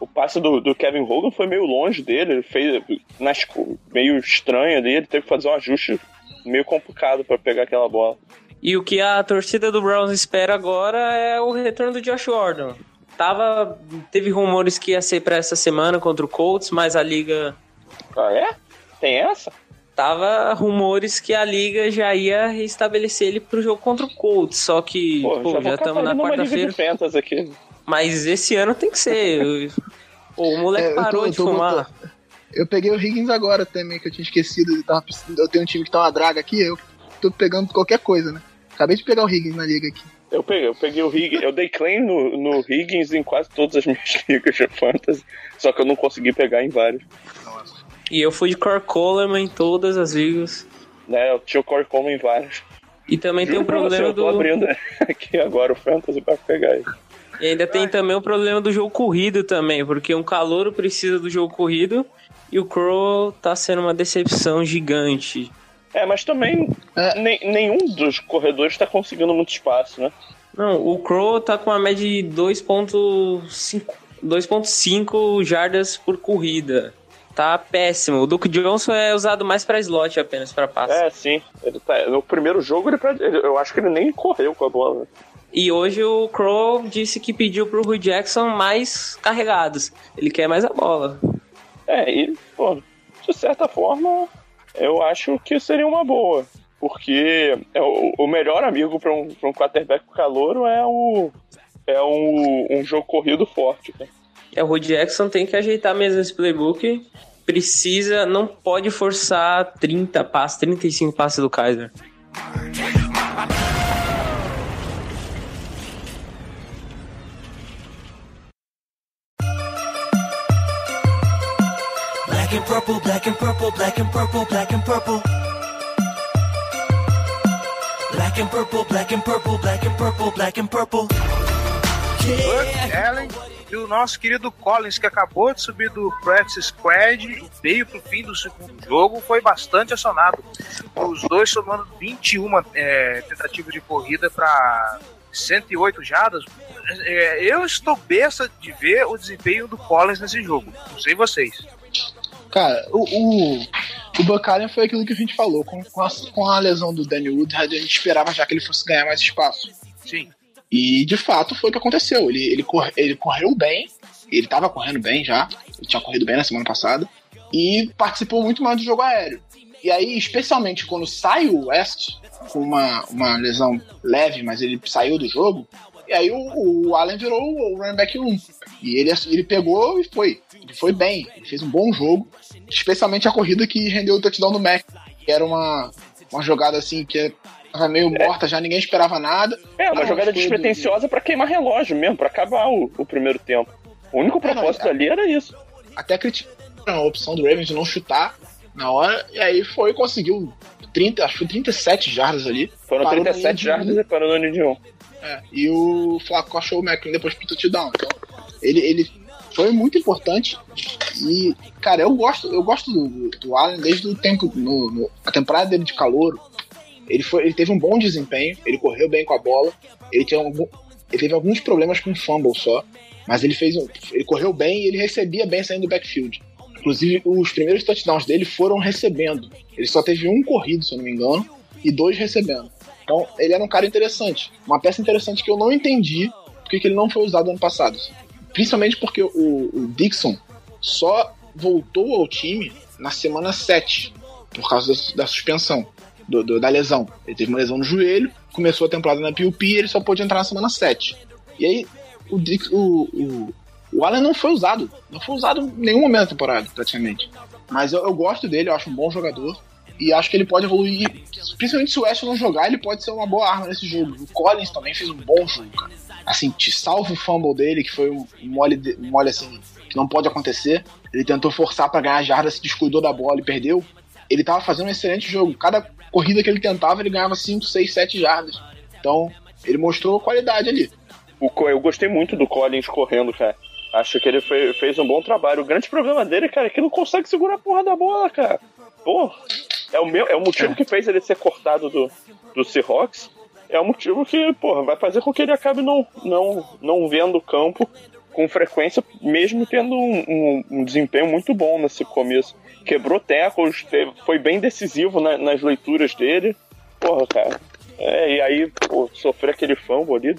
O passe do, do Kevin Hogan foi meio longe dele, ele fez nas, meio estranho ali, ele teve que fazer um ajuste meio complicado pra pegar aquela bola. E o que a torcida do Browns espera agora é o retorno do Josh Gordon. Tava, teve rumores que ia ser pra essa semana contra o Colts, mas a liga Ah, é? Tem essa? tava rumores que a liga já ia restabelecer ele pro jogo contra o Colts, só que Pô, pô, já, estamos na quarta-feira. aqui. Mas esse ano tem que ser. O, o moleque É, eu tô- parou eu de tô fumar. botando- Eu peguei o Higgins agora também, que eu tinha esquecido. Eu, tava precisando- eu tenho um time que tá uma draga aqui, eu tô pegando qualquer coisa, né? Acabei de pegar o Higgins na liga aqui. Eu peguei, eu peguei o Higgins, eu dei claim no, no Higgins em quase todas as minhas ligas de fantasy, só que eu não consegui pegar em vários. E eu fui de Cor Coleman em todas as ligas. Né, eu tinha o Corey Coleman em vários. E também tem Juro o pra você, problema eu tô do. abrindo aqui agora o fantasy pra pegar ele. E ainda tem também o problema do jogo corrido também, porque um calouro precisa do jogo corrido E o Crow tá sendo uma decepção gigante. É, mas também É. nem- nenhum dos corredores tá conseguindo muito espaço, né? Não, o Crow tá com uma média de 2.5 2.5 jardas por corrida. Tá péssimo. O Duke Johnson é usado mais pra slot apenas, pra passe. É, sim. Ele tá, no primeiro jogo, ele, eu acho que ele nem correu com a bola. E hoje o Crow disse que pediu pro Rui Jackson mais carregados. Ele quer mais a bola. É, e, pô, de certa forma, eu acho que seria uma boa. Porque é o, o melhor amigo para um, pra um quarterback calouro é o. É um, um jogo corrido forte. Né? É, o Rui Jackson tem que ajeitar mesmo esse playbook. Precisa, não pode forçar 30 passes, 35 passes do Kaiser. Black and purple, black and purple, black and purple, black and purple. Black and purple, black and purple, black and purple, black and purple. Buck Allen e o nosso querido Collins, que acabou de subir do practice squad veio pro fim do segundo jogo, foi bastante acionado. Os dois somando 21 é, tentativas de corrida para 108 jardas. É, eu estou besta de ver o desempenho do Collins nesse jogo. Não sei vocês. Cara, o, o, o foi aquilo que a gente falou. Com, com, a, com a lesão do Danny Woodhead, a gente esperava já que ele fosse ganhar mais espaço. Sim. E de fato foi o que aconteceu. Ele, ele, corre, ele correu bem, ele tava correndo bem já, ele tinha corrido bem na semana passada, e participou muito mais do jogo aéreo. E aí, especialmente quando sai o West, com uma, uma lesão leve, mas ele saiu do jogo, e aí o, o Allen virou o running back 1. E ele, ele pegou e foi. Ele foi bem, ele fez um bom jogo, especialmente a corrida que rendeu o touchdown do Mac, que era uma, uma jogada assim que tava meio morta, já ninguém esperava nada. É, uma Ah, jogada foi do- despretensiosa pra queimar relógio mesmo, pra acabar o, o primeiro tempo. O único É, não, propósito é- ali era isso. até criticaram a opção do Ravens de não chutar na hora, e aí foi conseguiu 30, acho que foi 37 jardas ali. Foram Parou na 37 linha de jardas e parou no de um. É, e o Flaco achou o McLean depois pro touchdown. Então, ele, ele foi muito importante. E, cara, eu gosto, eu gosto do, do Allen desde o tempo, no, no- a temporada dele de calor. Ele, foi, ele teve um bom desempenho, ele correu bem com a bola, ele, tinha algum, ele teve alguns problemas com fumble só, mas ele fez um, ele correu bem e ele recebia bem saindo do backfield. Inclusive, os primeiros touchdowns dele foram recebendo. Ele só teve um corrido, se eu não me engano, e dois recebendo. Então, ele era um cara interessante. Uma peça interessante que eu não entendi porque que ele não foi usado ano passado. Principalmente porque o, o Dixon só voltou ao time na semana 7, por causa da, da suspensão, do- do- da lesão. Ele teve uma lesão no joelho, começou a temporada na PUP e ele só pôde entrar na semana 7. E aí, o, Dix, o, o, o Allen não foi usado. Não foi usado em nenhum momento da temporada, praticamente. Mas eu, eu gosto dele, eu acho um bom jogador. E acho que ele pode evoluir. Principalmente se o West não jogar, ele pode ser uma boa arma nesse jogo. O Collins também fez um bom jogo, cara. Assim, te salva o fumble dele, que foi um mole, de- um mole assim, que não pode acontecer. Ele tentou forçar pra ganhar a jarda, se descuidou da bola e perdeu. Ele tava fazendo um excelente jogo. Cada corrida que ele tentava, ele ganhava 5, 6, 7 jardas. Então, ele mostrou qualidade ali. O eu gostei muito do Collins correndo, cara. Acho que ele fe- fez um bom trabalho. O grande problema dele, cara, é que não consegue segurar a porra da bola, cara. Pô, é o, meu, é o motivo É. que fez ele ser cortado do, do Seahawks. É o motivo que, porra, vai fazer com que ele acabe não, não, não vendo o campo com frequência, mesmo tendo um, um- um desempenho muito bom nesse começo. Quebrou tackles, fe- foi bem decisivo na- nas leituras dele. Porra, cara. É, e aí, pô, sofrer aquele fumble ali.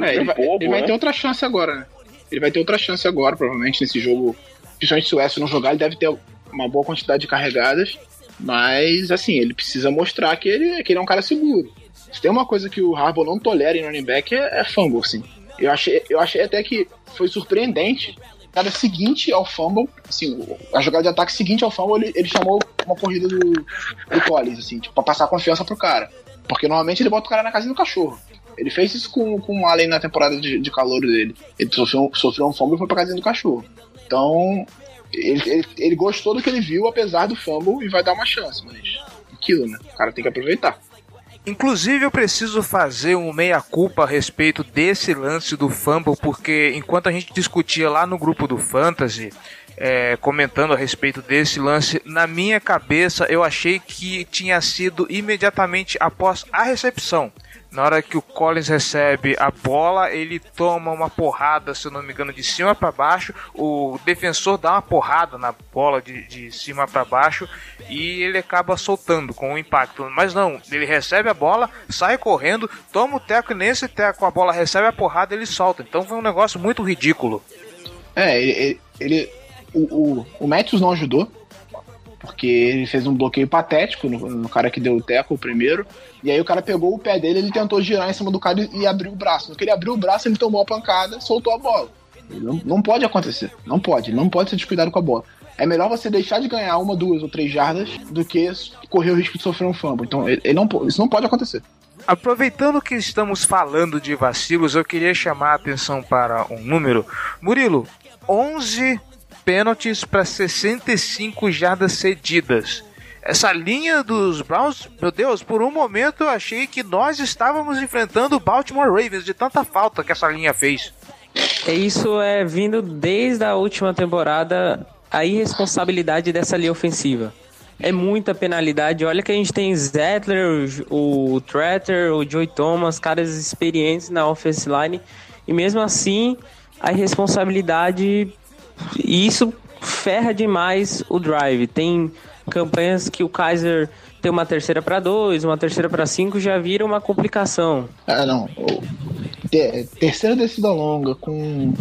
É, ele vai, bobo, ele vai né? ter outra chance agora, né? Ele vai ter outra chance agora, provavelmente, nesse jogo. Principalmente se o West não jogar, ele deve ter uma boa quantidade de carregadas. Mas, assim, ele precisa mostrar que ele, que ele é um cara seguro. Se tem uma coisa que o Harbour não tolera em running back é, é fumble, assim. Eu achei, eu achei até que foi surpreendente. Cada seguinte ao fumble, assim, a jogada de ataque seguinte ao fumble, ele, ele chamou uma corrida do, do Collins, assim, tipo, pra passar confiança pro cara. Porque normalmente ele bota o cara na casa do cachorro. Ele fez isso com, com o Allen na temporada de, de calor dele. Ele sofreu, sofreu um fumble e foi pra casinha do cachorro. Então, ele, ele, ele gostou do que ele viu, apesar do fumble, e vai dar uma chance, mas aquilo, né? O cara tem que aproveitar. Inclusive, eu preciso fazer um meia-culpa a respeito desse lance do fumble, porque enquanto a gente discutia lá no grupo do Fantasy, é, comentando a respeito desse lance. Na minha cabeça, eu achei que tinha sido imediatamente após a recepção. Na hora que o Collins recebe a bola, ele toma uma porrada, se eu não me engano, de cima para baixo. O defensor dá uma porrada na bola de, de cima para baixo e ele acaba soltando com o impacto. Mas não, ele recebe a bola, sai correndo, toma o teco e nesse teco a bola recebe a porrada ele solta. Então foi um negócio muito ridículo. É, ele. ele o, o, o Matthews não ajudou, porque ele fez um bloqueio patético no, no cara que deu o teco primeiro. E aí o cara pegou o pé dele, ele tentou girar em cima do cara e, e abriu o braço. No que ele abriu o braço, ele tomou a pancada, soltou a bola. Não, não pode acontecer. Não pode. Não pode ser descuidado com a bola. É melhor você deixar de ganhar uma, duas ou três jardas do que correr o risco de sofrer um fumble. Então, ele, ele não, isso não pode acontecer. Aproveitando que estamos falando de vacilos, eu queria chamar a atenção para um número. Murilo, 11 pênaltis para 65 jardas cedidas. Essa linha dos Browns, meu Deus, por um momento eu achei que nós estávamos enfrentando o Baltimore Ravens de tanta falta que essa linha fez. É Isso é vindo desde a última temporada a irresponsabilidade dessa linha ofensiva. É muita penalidade. Olha que a gente tem Zettler, o, Tretter, o Joey Thomas, caras experientes na offense line. E mesmo assim, a irresponsabilidade. E isso ferra demais o drive. Tem campanhas que o Kaiser tem uma terceira para dois, uma terceira para cinco, já vira uma complicação. Ah, não. Ter, terceira descida longa com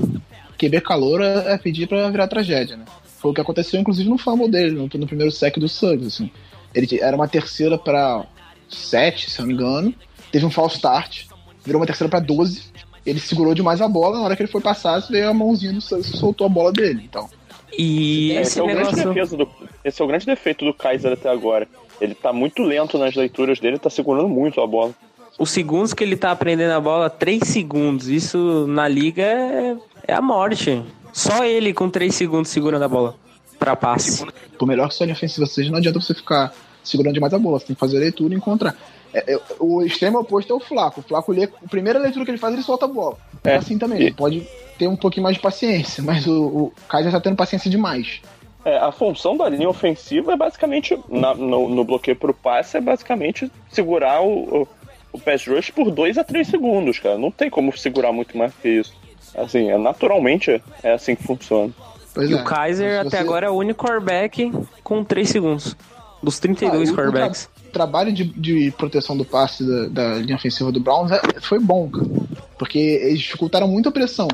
QB calor é pedir para virar tragédia, né? Foi o que aconteceu, inclusive, no fumble dele, no, no primeiro sec do Suggs, assim. Ele era uma terceira para sete, se eu não me engano. Teve um false start, virou uma terceira para 12. Ele segurou demais a bola, na hora que ele foi passar, veio a mãozinha do Suggs e soltou a bola dele. Então, E É, esse esse, é o grande negócio. defesa do, esse é o grande defeito do Kaiser até agora. Ele tá muito lento nas leituras dele, tá segurando muito a bola. Os segundos que ele tá aprendendo a bola, 3 segundos. Isso na liga é, é a morte. Só ele com 3 segundos segurando a bola pra passe. por melhor que sua linha ofensiva seja, não adianta você ficar segurando demais a bola. Você tem que fazer a leitura e encontrar. É, é, o extremo oposto é o Flaco. O Flaco, lê, a primeira leitura que ele faz, ele solta a bola. É, É. assim também. E- Ele pode ter um pouquinho mais de paciência, mas o, o Kaiser tá tendo paciência demais. É, a função da linha ofensiva é basicamente, na- no, no bloqueio pro passe, é basicamente segurar o, o, o pass rush por 2 a 3 segundos, cara. Não tem como segurar muito mais que isso. Assim, é, naturalmente é assim que funciona. Pois E é. o Kaiser Se até você- agora é o único quarterback com 3 segundos. Dos 32 Ah, quarterbacks. Trabalho de, de proteção do passe da, da linha ofensiva do Browns é- foi bom, cara. Porque eles dificultaram muito a pressão.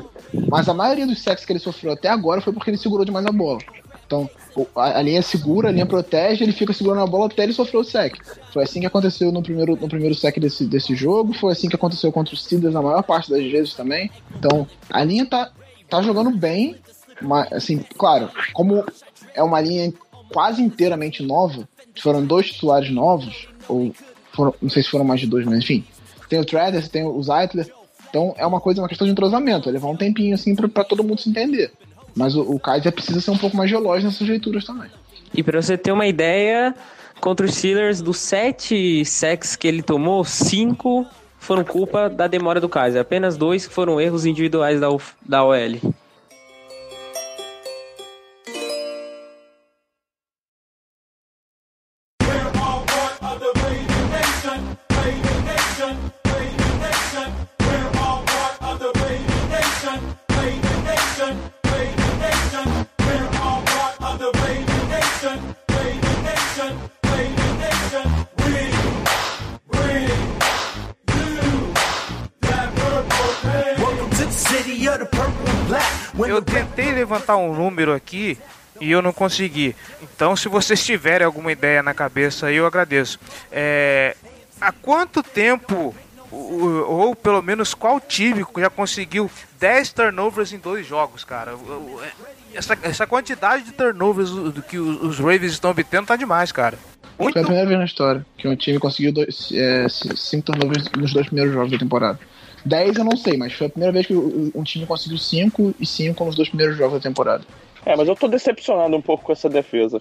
Mas a maioria dos sacks que ele sofreu até agora foi porque ele segurou demais a bola. Então, a, a linha é segura, a linha protege, ele fica segurando a bola até ele sofrer o sec. Foi assim que aconteceu no primeiro, no primeiro sec desse, desse jogo, foi assim que aconteceu contra os Steelers na maior parte das vezes também. Então, a linha tá, tá jogando bem, mas, assim, claro, como é uma linha quase inteiramente nova, foram dois titulares novos, ou foram, não sei se foram mais de dois, mas enfim. Tem o Travis, tem o Zeitler, então é uma coisa, uma questão de entrosamento, levar um tempinho assim pra todo mundo se entender. Mas o, o Kaiser precisa ser um pouco mais gelógio nessas leituras também. E pra você ter uma ideia, contra os Steelers, dos 7 sacks que ele tomou, 5 foram culpa da demora do Kaiser. Apenas dois foram erros individuais da, da OL. Levantar um número aqui e eu não consegui. Então, se vocês tiverem alguma ideia na cabeça eu agradeço. É, há quanto tempo, o- ou pelo menos qual time já conseguiu 10 turnovers em dois jogos, cara? O- Essa, essa quantidade de turnovers do que os os Ravens estão obtendo tá demais, cara. Muito Foi a primeira vez na história que um time conseguiu dois, é, cinco turnovers nos dois primeiros jogos da temporada. 10 eu não sei, mas foi a primeira vez que o- um time conseguiu 5 e 5 nos dois primeiros jogos da temporada. É, mas eu tô decepcionado um pouco com essa defesa.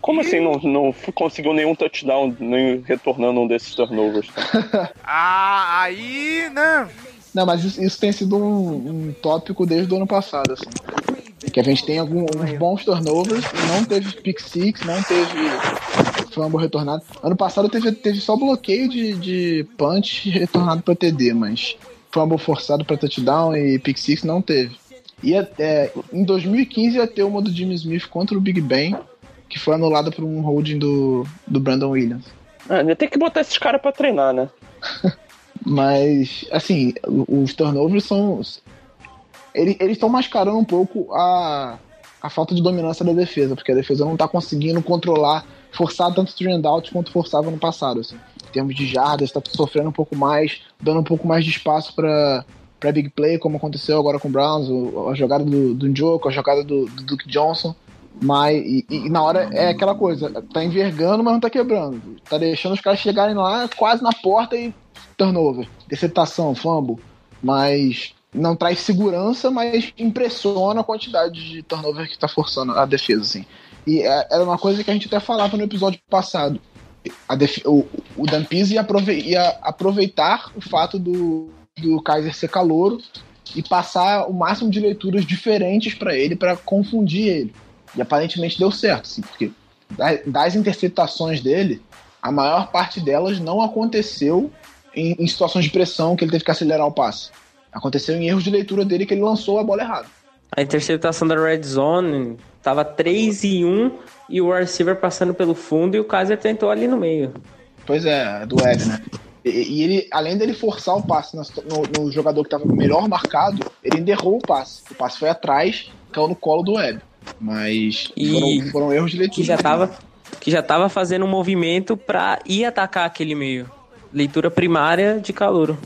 Como assim não, não conseguiu nenhum touchdown nem retornando um desses turnovers? Ah, aí, né? Não, mas isso, isso tem sido um, um tópico desde o ano passado, assim. Que a gente tem alguns bons turnovers, não teve pick six, não teve fumble retornado. Ano passado teve, teve só bloqueio de, de punch retornado para TD, mas fumble forçado para touchdown e pick six não teve. E é, em 2015 ia ter uma do Jimmy Smith contra o Big Ben, que foi anulada por um holding do, do Brandon Williams. Ia ter que botar esses caras pra treinar, né? Mas, assim, os turnovers são. Eles estão mascarando um pouco a, a falta de dominância da defesa, porque a defesa não tá conseguindo controlar, forçar tanto o out quanto forçava no passado. Assim. Em termos de jardas, está sofrendo um pouco mais, dando um pouco mais de espaço para para big play, como aconteceu agora com o Browns, a jogada do, do Njoku, a jogada do, do Duke Johnson. Mas, e, e, na hora é aquela coisa, tá envergando, mas não tá quebrando. Tá deixando os caras chegarem lá quase na porta e turnover, deceptação, fumble. Mas não traz segurança, mas impressiona a quantidade de turnover que tá forçando a defesa, assim. E é, era uma coisa que a gente até falava no episódio passado. O, o Dan Pease ia, ia aproveitar o fato do, do Kaiser ser calouro e passar o máximo de leituras diferentes para ele para confundir ele. E aparentemente deu certo, porque das interceptações dele, a maior parte delas não aconteceu em, em, situações de pressão que ele teve que acelerar o passe. Aconteceu em erros de leitura dele que ele lançou a bola errada. A interceptação da Red Zone tava 3 e 1 e o receiver passando pelo fundo e o Kaiser tentou ali no meio. Pois é, do Web, né? E, e, ele, além dele forçar o passe no, no, jogador que estava melhor marcado, ele enderrou o passe. O passe foi atrás, caiu no colo do Web. Mas e foram, foram erros de leitura. Que já tava, que já tava fazendo um movimento para ir atacar aquele meio. Leitura primária de calor.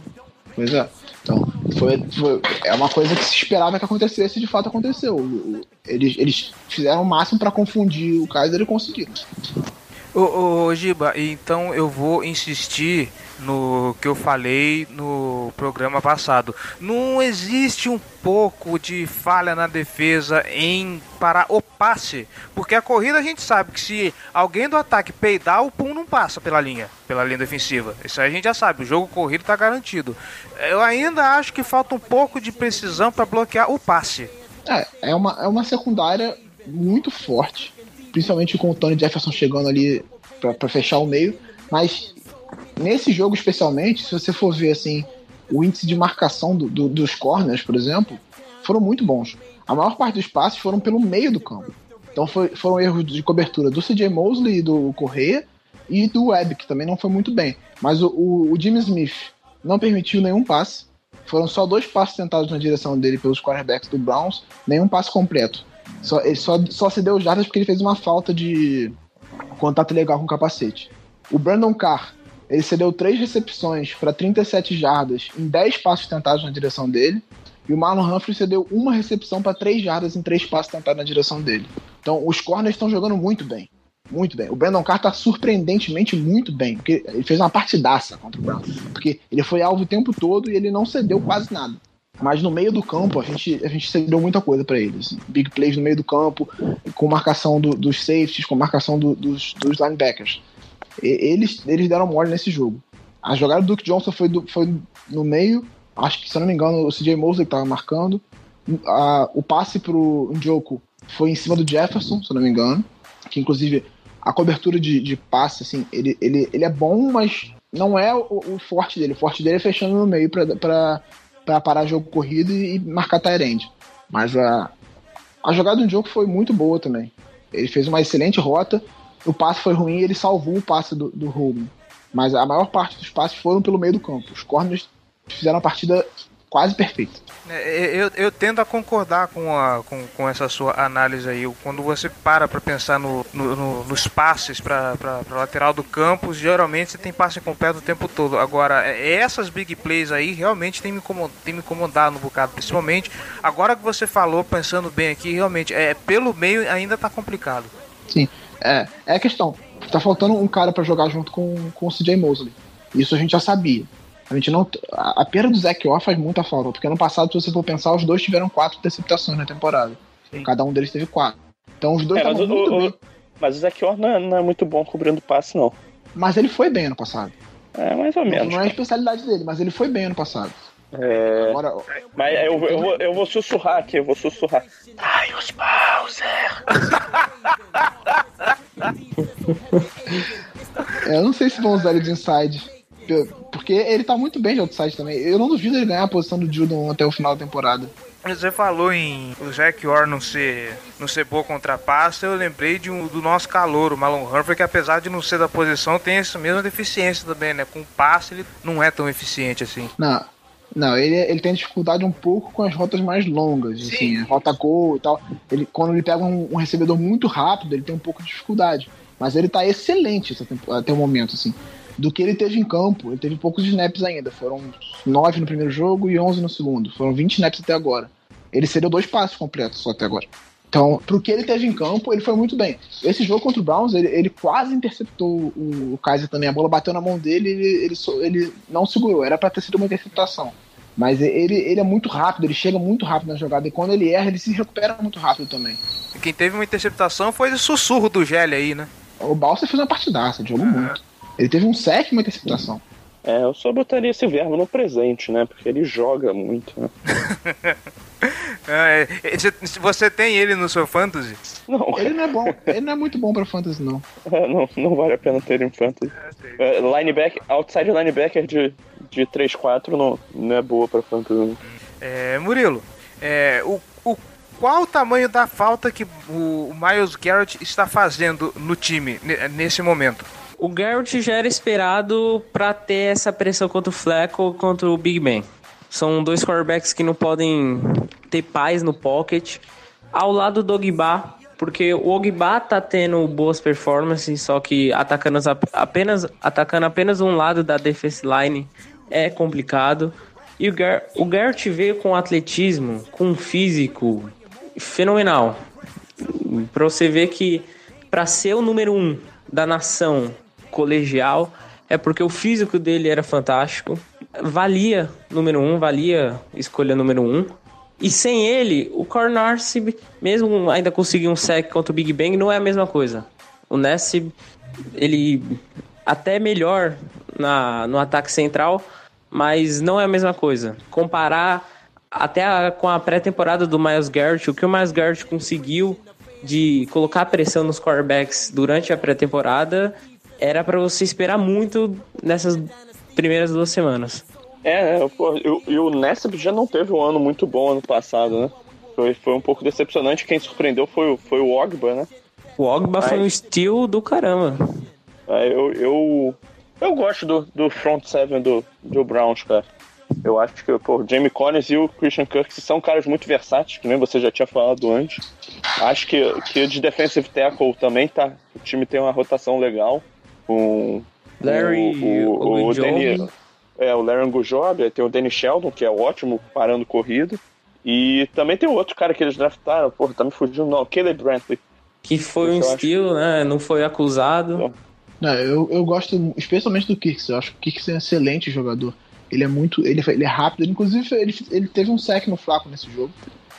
Pois é. Então, foi, foi, é uma coisa que se esperava que acontecesse e de fato aconteceu. Eles, eles fizeram o máximo para confundir o Kaiser e conseguiram. Ô, ô, Giba, então eu vou insistir no que eu falei no programa passado. Não existe um pouco de falha na defesa em parar o passe, porque a corrida a gente sabe que se alguém do ataque peidar, o pum não passa pela linha, pela linha defensiva. Isso aí a gente já sabe, o jogo corrido está garantido. Eu ainda acho que falta um pouco de precisão para bloquear o passe. É, é uma, é uma secundária muito forte, principalmente com o Tony Jefferson chegando ali para fechar o meio, mas nesse jogo especialmente, se você for ver assim, o índice de marcação do, do, dos corners, por exemplo, foram muito bons. A maior parte dos passes foram pelo meio do campo. Então foi, foram erros de cobertura do CJ Mosley e do Correia e do Webb, que também não foi muito bem. Mas o, o, o Jimmy Smith não permitiu nenhum passe. Foram só dois passes tentados na direção dele pelos quarterbacks do Browns, nenhum passe completo. Só, ele só, só se deu jardas porque ele fez uma falta de contato legal com o capacete. O Brandon Carr ele cedeu três recepções para 37 jardas em 10 passos tentados na direção dele. E o Marlon Humphrey cedeu uma recepção para 3 jardas em 3 passos tentados na direção dele. Então, os corners estão jogando muito bem. Muito bem. O Brandon Carr tá surpreendentemente muito bem. Porque ele fez uma partidaça contra o Brown. Porque ele foi alvo o tempo todo e ele não cedeu quase nada. Mas no meio do campo, a gente, a gente cedeu muita coisa para eles. Assim. Big plays no meio do campo, com marcação do, dos safeties, com marcação do, dos, dos linebackers eles, eles deram mole nesse jogo. A jogada do Duke Johnson foi, do, foi no meio, acho que, se eu não me engano, o CJ Mosley que tava marcando. A, o passe pro Njoku foi em cima do Jefferson, se eu não me engano. Que inclusive a cobertura de, de passe, assim, ele, ele, ele é bom, mas não é o, o forte dele. O forte dele é fechando no meio para parar jogo corrido e, e marcar Tyrande. Mas a, a jogada do Njoku foi muito boa também. Ele fez uma excelente rota o passe foi ruim e ele salvou o passe do, do Holman. Mas a maior parte dos passes foram pelo meio do campo. Os corners fizeram a partida quase perfeita. É, eu, eu tendo a concordar com, a, com, com essa sua análise aí. Quando você para para pensar no, no, no, nos passes para lateral do campo, geralmente você tem passe completo o tempo todo. Agora, é, essas big plays aí realmente tem me, incomodado, tem me incomodado um bocado. Principalmente agora que você falou, pensando bem aqui, realmente, é pelo meio ainda tá complicado. Sim. É, é a questão. Tá faltando um cara para jogar junto com, com o CJ Mosley. Isso a gente já sabia. A gente não. A, a perda do Zac Orr faz muita falta, porque ano passado, se você for pensar, os dois tiveram quatro interceptações na temporada. Sim. Cada um deles teve quatro. Então os dois é, estavam muito o, bem. Mas o Zac Orr não, é, não é muito bom cobrindo passe, não. Mas ele foi bem ano passado. É, mais ou menos. Não, não é a especialidade dele, mas ele foi bem ano passado. É, Agora, mas eu, eu, vou, eu vou sussurrar aqui, eu vou sussurrar. Ai, os Bowser! é, eu não sei se vão usar ele de inside. Porque ele tá muito bem de outside também. Eu não duvido ele ganhar a posição do Judon até o final da temporada. Você falou em o Jack Orr não ser, não ser boa contra passe, eu lembrei de um, do nosso calor, o Malon Humphrey, que apesar de não ser da posição, tem essa mesma deficiência também, né? Com passe ele não é tão eficiente assim. Não, não, ele, ele tem dificuldade um pouco com as rotas mais longas, Sim. assim, rota gol e tal. Ele, quando ele pega um, um recebedor muito rápido, ele tem um pouco de dificuldade. Mas ele tá excelente até o momento, assim. Do que ele teve em campo, ele teve poucos snaps ainda. Foram 9 no primeiro jogo e 11 no segundo. Foram 20 snaps até agora. Ele cedeu dois passes completos só até agora. Então, pro que ele teve em campo, ele foi muito bem. Esse jogo contra o Browns, ele, ele quase interceptou o, o Kaiser também. A bola bateu na mão dele e ele, ele, só- ele não segurou. Era pra ter sido uma interceptação. Mas ele, ele é muito rápido, ele chega muito rápido na jogada. E quando ele erra, ele se recupera muito rápido também. E quem teve uma interceptação foi o sussurro do Gelli aí, né? O Balsa fez uma partidaça, ele jogou muito. Ele teve um sec e uma interceptação. É, eu só botaria esse verbo no presente, né? Porque ele joga muito, né? É, é, você- tem ele no seu fantasy? Não, Ele não é bom, ele não é muito bom pra fantasy, não. não, não vale a pena ter em fantasy. É, linebacker, outside linebacker de, de 3-4 não, não é boa pra fantasy. não. É, Murilo, é, o, o, qual o tamanho da falta que o, Miles Garrett está fazendo no time ne- nesse momento? O Garrett já era esperado pra ter essa pressão contra o Flacco contra o Big Ben. São dois quarterbacks que não podem ter paz no pocket. Ao lado do Ogba, porque o Ogba tá tendo boas performances, só que atacando as- apenas, atacando apenas um lado da defense line é complicado. E o, Gar, o Garrett veio com atletismo, com um físico fenomenal. Pra você ver que pra ser o número um da nação colegial é porque o físico dele era fantástico. Valia número um, valia escolha número um. E sem ele, o Cornarsib, mesmo ainda conseguir um sec contra o Big Bang, não é a mesma coisa. O Nassib, ele até melhor na, no ataque central, mas não é a mesma coisa. Comparar até a- com a pré-temporada do Miles Garrett, o que o Miles Garrett conseguiu de colocar pressão nos quarterbacks durante a pré-temporada era para você esperar muito nessas primeiras duas semanas. É? Pô, e, o- o Nessib já não teve um ano muito bom ano passado, né? Foi, foi um pouco decepcionante. Quem surpreendeu foi, o- foi o Ogba, né? O Ogba foi Ai. um steal do caramba. É, eu, eu, eu gosto do, do front seven do, do Browns, cara. Eu acho que pô, o Jamie Collins e o Christian Kirk são caras muito versáteis, que nem você já tinha falado antes. Acho que, que de defensive tackle também tá. O time tem uma rotação legal. Com Larry o, o, o. Danny, é, o Larry Gujob, aí tem o Danny Sheldon, que é ótimo parando corrida. E também tem o outro cara que eles draftaram, porra, tá me fugindo, não, Caleb Brantley. Que foi um steal, né? Não foi acusado. Não, eu, eu gosto especialmente do Kirks. Eu acho que o Kirks é um excelente jogador. Ele é muito. Ele, ele é rápido. Ele, inclusive, ele, ele teve um sec no Flaco nesse jogo.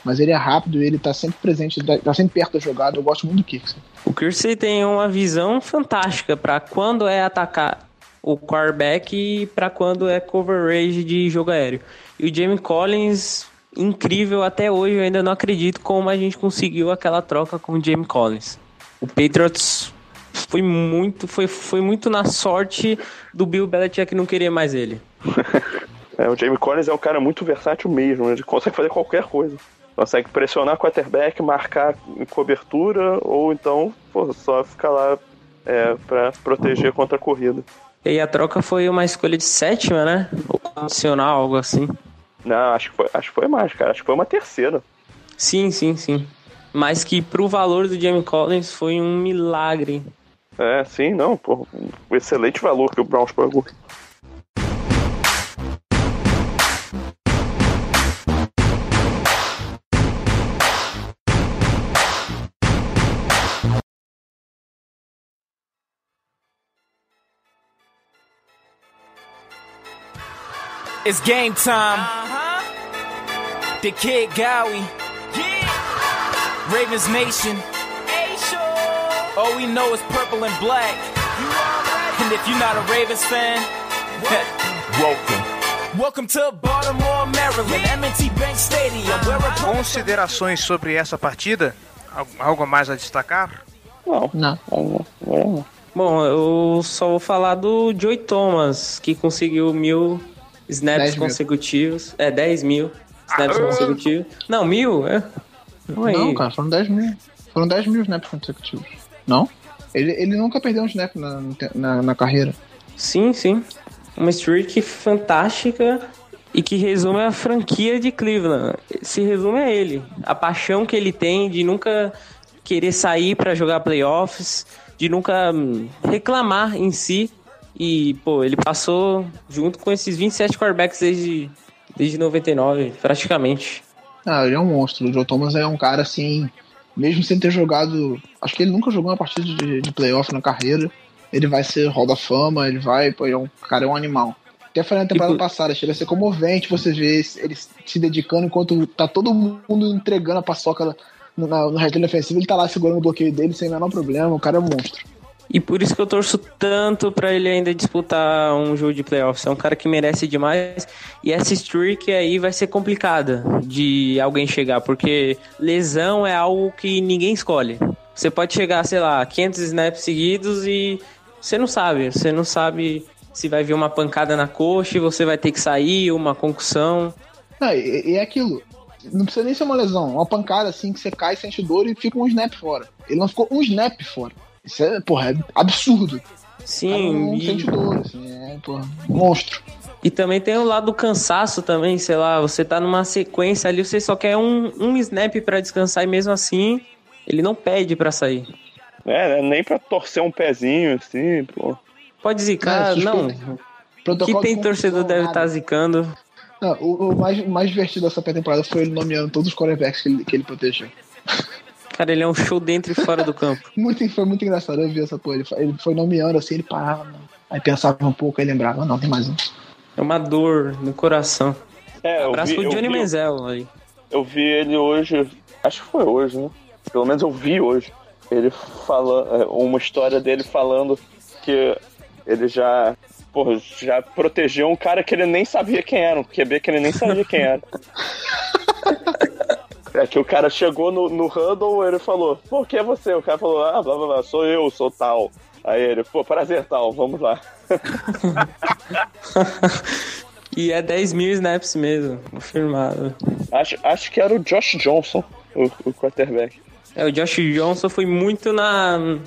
Mas ele é rápido, ele tá sempre presente, tá sempre perto da jogada. Eu gosto muito do Kirks. O Kirsey tem uma visão fantástica para quando é atacar o quarterback e para quando é coverage de jogo aéreo. E o Jamie Collins, incrível até hoje, eu ainda não acredito como a gente conseguiu aquela troca com o Jamie Collins. O Patriots foi muito, foi, foi muito na sorte do Bill Belichick não querer mais ele. É, o Jamie Collins é um cara muito versátil mesmo, ele consegue fazer qualquer coisa. Consegue pressionar quarterback, marcar em cobertura, ou então pô, só ficar lá é, para proteger contra a corrida. E a troca foi uma escolha de sétima, né? Ou condicional, algo assim. Não, acho que, foi, acho que foi mais, cara. Acho que foi uma terceira. Sim, sim, sim. Mas que pro valor do Jamie Collins foi um milagre. É, sim, não, pô, um excelente valor que o Browns pagou. It's game time. The Kid Gowie. Ravens Nation. All we know is purple and black. And if you're not a Ravens fan, Welcome Welcome to Baltimore, Maryland, M&T Bank Stadium, where a Considerações sobre essa partida? Al- Algo a mais a destacar? Não, Não. não, não, não. Bom, eu só vou falar do Joey Thomas, que conseguiu mil snaps 10 mil. consecutivos. É, 10 mil snaps Ah, consecutivos. Não, mil? É. Não, aí. Não, cara, foram 10 mil. Foram 10 mil snaps consecutivos. Não? Ele, ele nunca perdeu um snap na, na, na carreira. Sim, sim. Uma streak fantástica e que resume a franquia de Cleveland. Se resume a ele. A paixão que ele tem de nunca querer sair pra jogar playoffs, de nunca hum, reclamar em si. E, pô, ele passou junto com esses 27 quarterbacks desde, desde 99, praticamente. Ah, ele é um monstro. O Joe Thomas é um cara assim, mesmo sem ter jogado. Acho que ele nunca jogou uma partida de, de playoff na carreira. Ele vai ser Hall da Fama, ele vai, pô, ele é um o cara é um animal. Até falei na temporada por- passada, chega a ser comovente você ver ele se dedicando enquanto tá todo mundo entregando a paçoca no, na- no resto ofensivo, ele tá lá segurando o bloqueio dele sem o menor problema, o cara é um monstro. E por isso que eu torço tanto pra ele ainda disputar um jogo de playoffs. É um cara que merece demais. E essa streak aí vai ser complicada de alguém chegar, porque lesão é algo que ninguém escolhe. Você pode chegar, sei lá, 500 snaps seguidos e você não sabe. Você não sabe se vai vir uma pancada na coxa e você vai ter que sair, uma concussão. Não, e, e é aquilo. Não precisa nem ser uma lesão, uma pancada assim que você cai, sente dor e fica um snap fora. Ele não ficou um snap fora. Isso é, porra, é absurdo. Sim, não e- sente dor, assim, é, porra, monstro. E também tem o lado do cansaço também, sei lá, você tá numa sequência ali, você só quer um, um snap pra descansar e mesmo assim ele não pede pra sair. É, né, nem pra torcer um pezinho, assim, pô. Pode zicar, É, não. suspeito. Que Protocolo tem torcedor deve estar zicando. Não, o, o mais, o mais divertido dessa pré-temporada foi ele nomeando todos os quarterbacks que ele, que ele protegeu. Cara, ele é um show dentro e fora do campo. Muito, foi muito engraçado, eu vi essa porra. Ele, foi- ele foi nomeando assim, ele parava, não. aí pensava um pouco, aí lembrava, não, tem mais um. É uma dor no coração. É, eu Abraço vi, pro Johnny vi- Manziel aí. Eu vi ele hoje, acho que foi hoje, né? Pelo menos eu vi hoje. Ele fala uma história dele falando que ele já, porra, já protegeu um cara que ele nem sabia quem era, um QB que ele nem sabia quem era. É que o cara chegou no, no huddle, ele falou, pô, quem é você? O cara falou, ah, blá blá blá, sou eu, sou tal. Aí ele, pô, prazer tal, vamos lá. E é 10 mil snaps mesmo, confirmado. Acho, acho que era o Josh Johnson, o, o quarterback. É, o Josh Johnson foi muito na.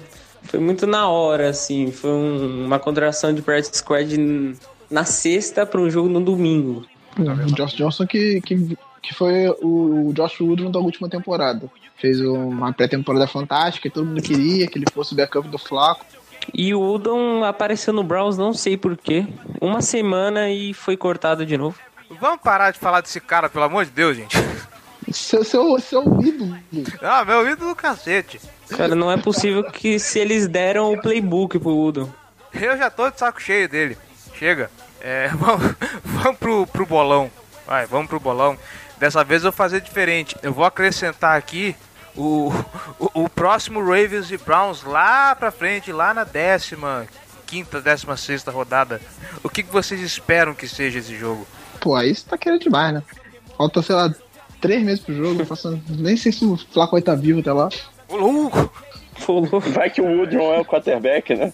Foi muito na hora, assim. Foi um- uma contração de practice squad na sexta para um jogo no domingo. O Josh Johnson que, que, que foi o, Josh Woodron da última temporada. Fez uma pré-temporada fantástica, todo mundo queria que ele fosse o backup do Flaco. E o Udon apareceu no Browns, não sei porquê. Uma semana e foi cortado de novo. Vamos parar de falar desse cara, pelo amor de Deus, gente. Seu, seu, seu ídolo. Ah, meu ídolo do cacete. Cara, não é possível que se eles deram o playbook pro Udon. Eu já tô de saco cheio dele. Chega. É, vamos vamos pro, pro bolão. Vai, vamos pro bolão. Dessa vez eu vou fazer diferente. Eu vou acrescentar aqui o, o, o próximo Ravens e Browns lá pra frente, lá na décima quinta, décima sexta rodada. O que, que vocês esperam que seja esse jogo? Pô, aí você tá querendo demais, né? Falta, sei lá, três meses pro jogo. eu faço- nem sei se o Flaco vai estar vivo até lá. Ô, louco! Pulou. Vai que o Woodron é o quarterback, né?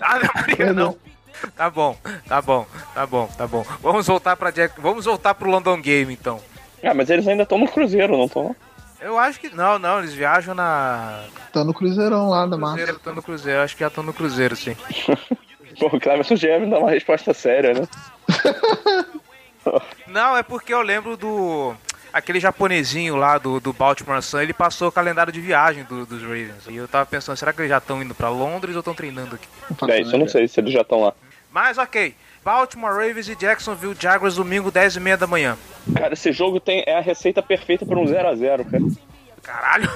Ah, não, Maria, não. Tá bom, tá bom, tá bom, tá bom. Vamos voltar para Jack, vamos voltar pro London Game então. Ah, mas eles ainda estão no Cruzeiro, não estão? Eu acho que não, não, eles viajam na Tá no Cruzeirão lá da. Cruzeiro, estão no Cruzeiro, acho que já estão no Cruzeiro, sim. Pô, o Cleverson Geve dá uma resposta séria, né? Não, é porque eu lembro do aquele japonesinho lá do, do Baltimore Sun, ele passou o calendário de viagem do- dos Ravens. E eu tava pensando, será que eles já estão indo pra Londres ou estão treinando aqui? É, isso eu não sei se eles já estão lá. Mas ok, Baltimore Ravens e Jacksonville Jaguars domingo 10 e meia da manhã. Cara, esse jogo tem, é a receita perfeita para um 0x0, cara. Caralho!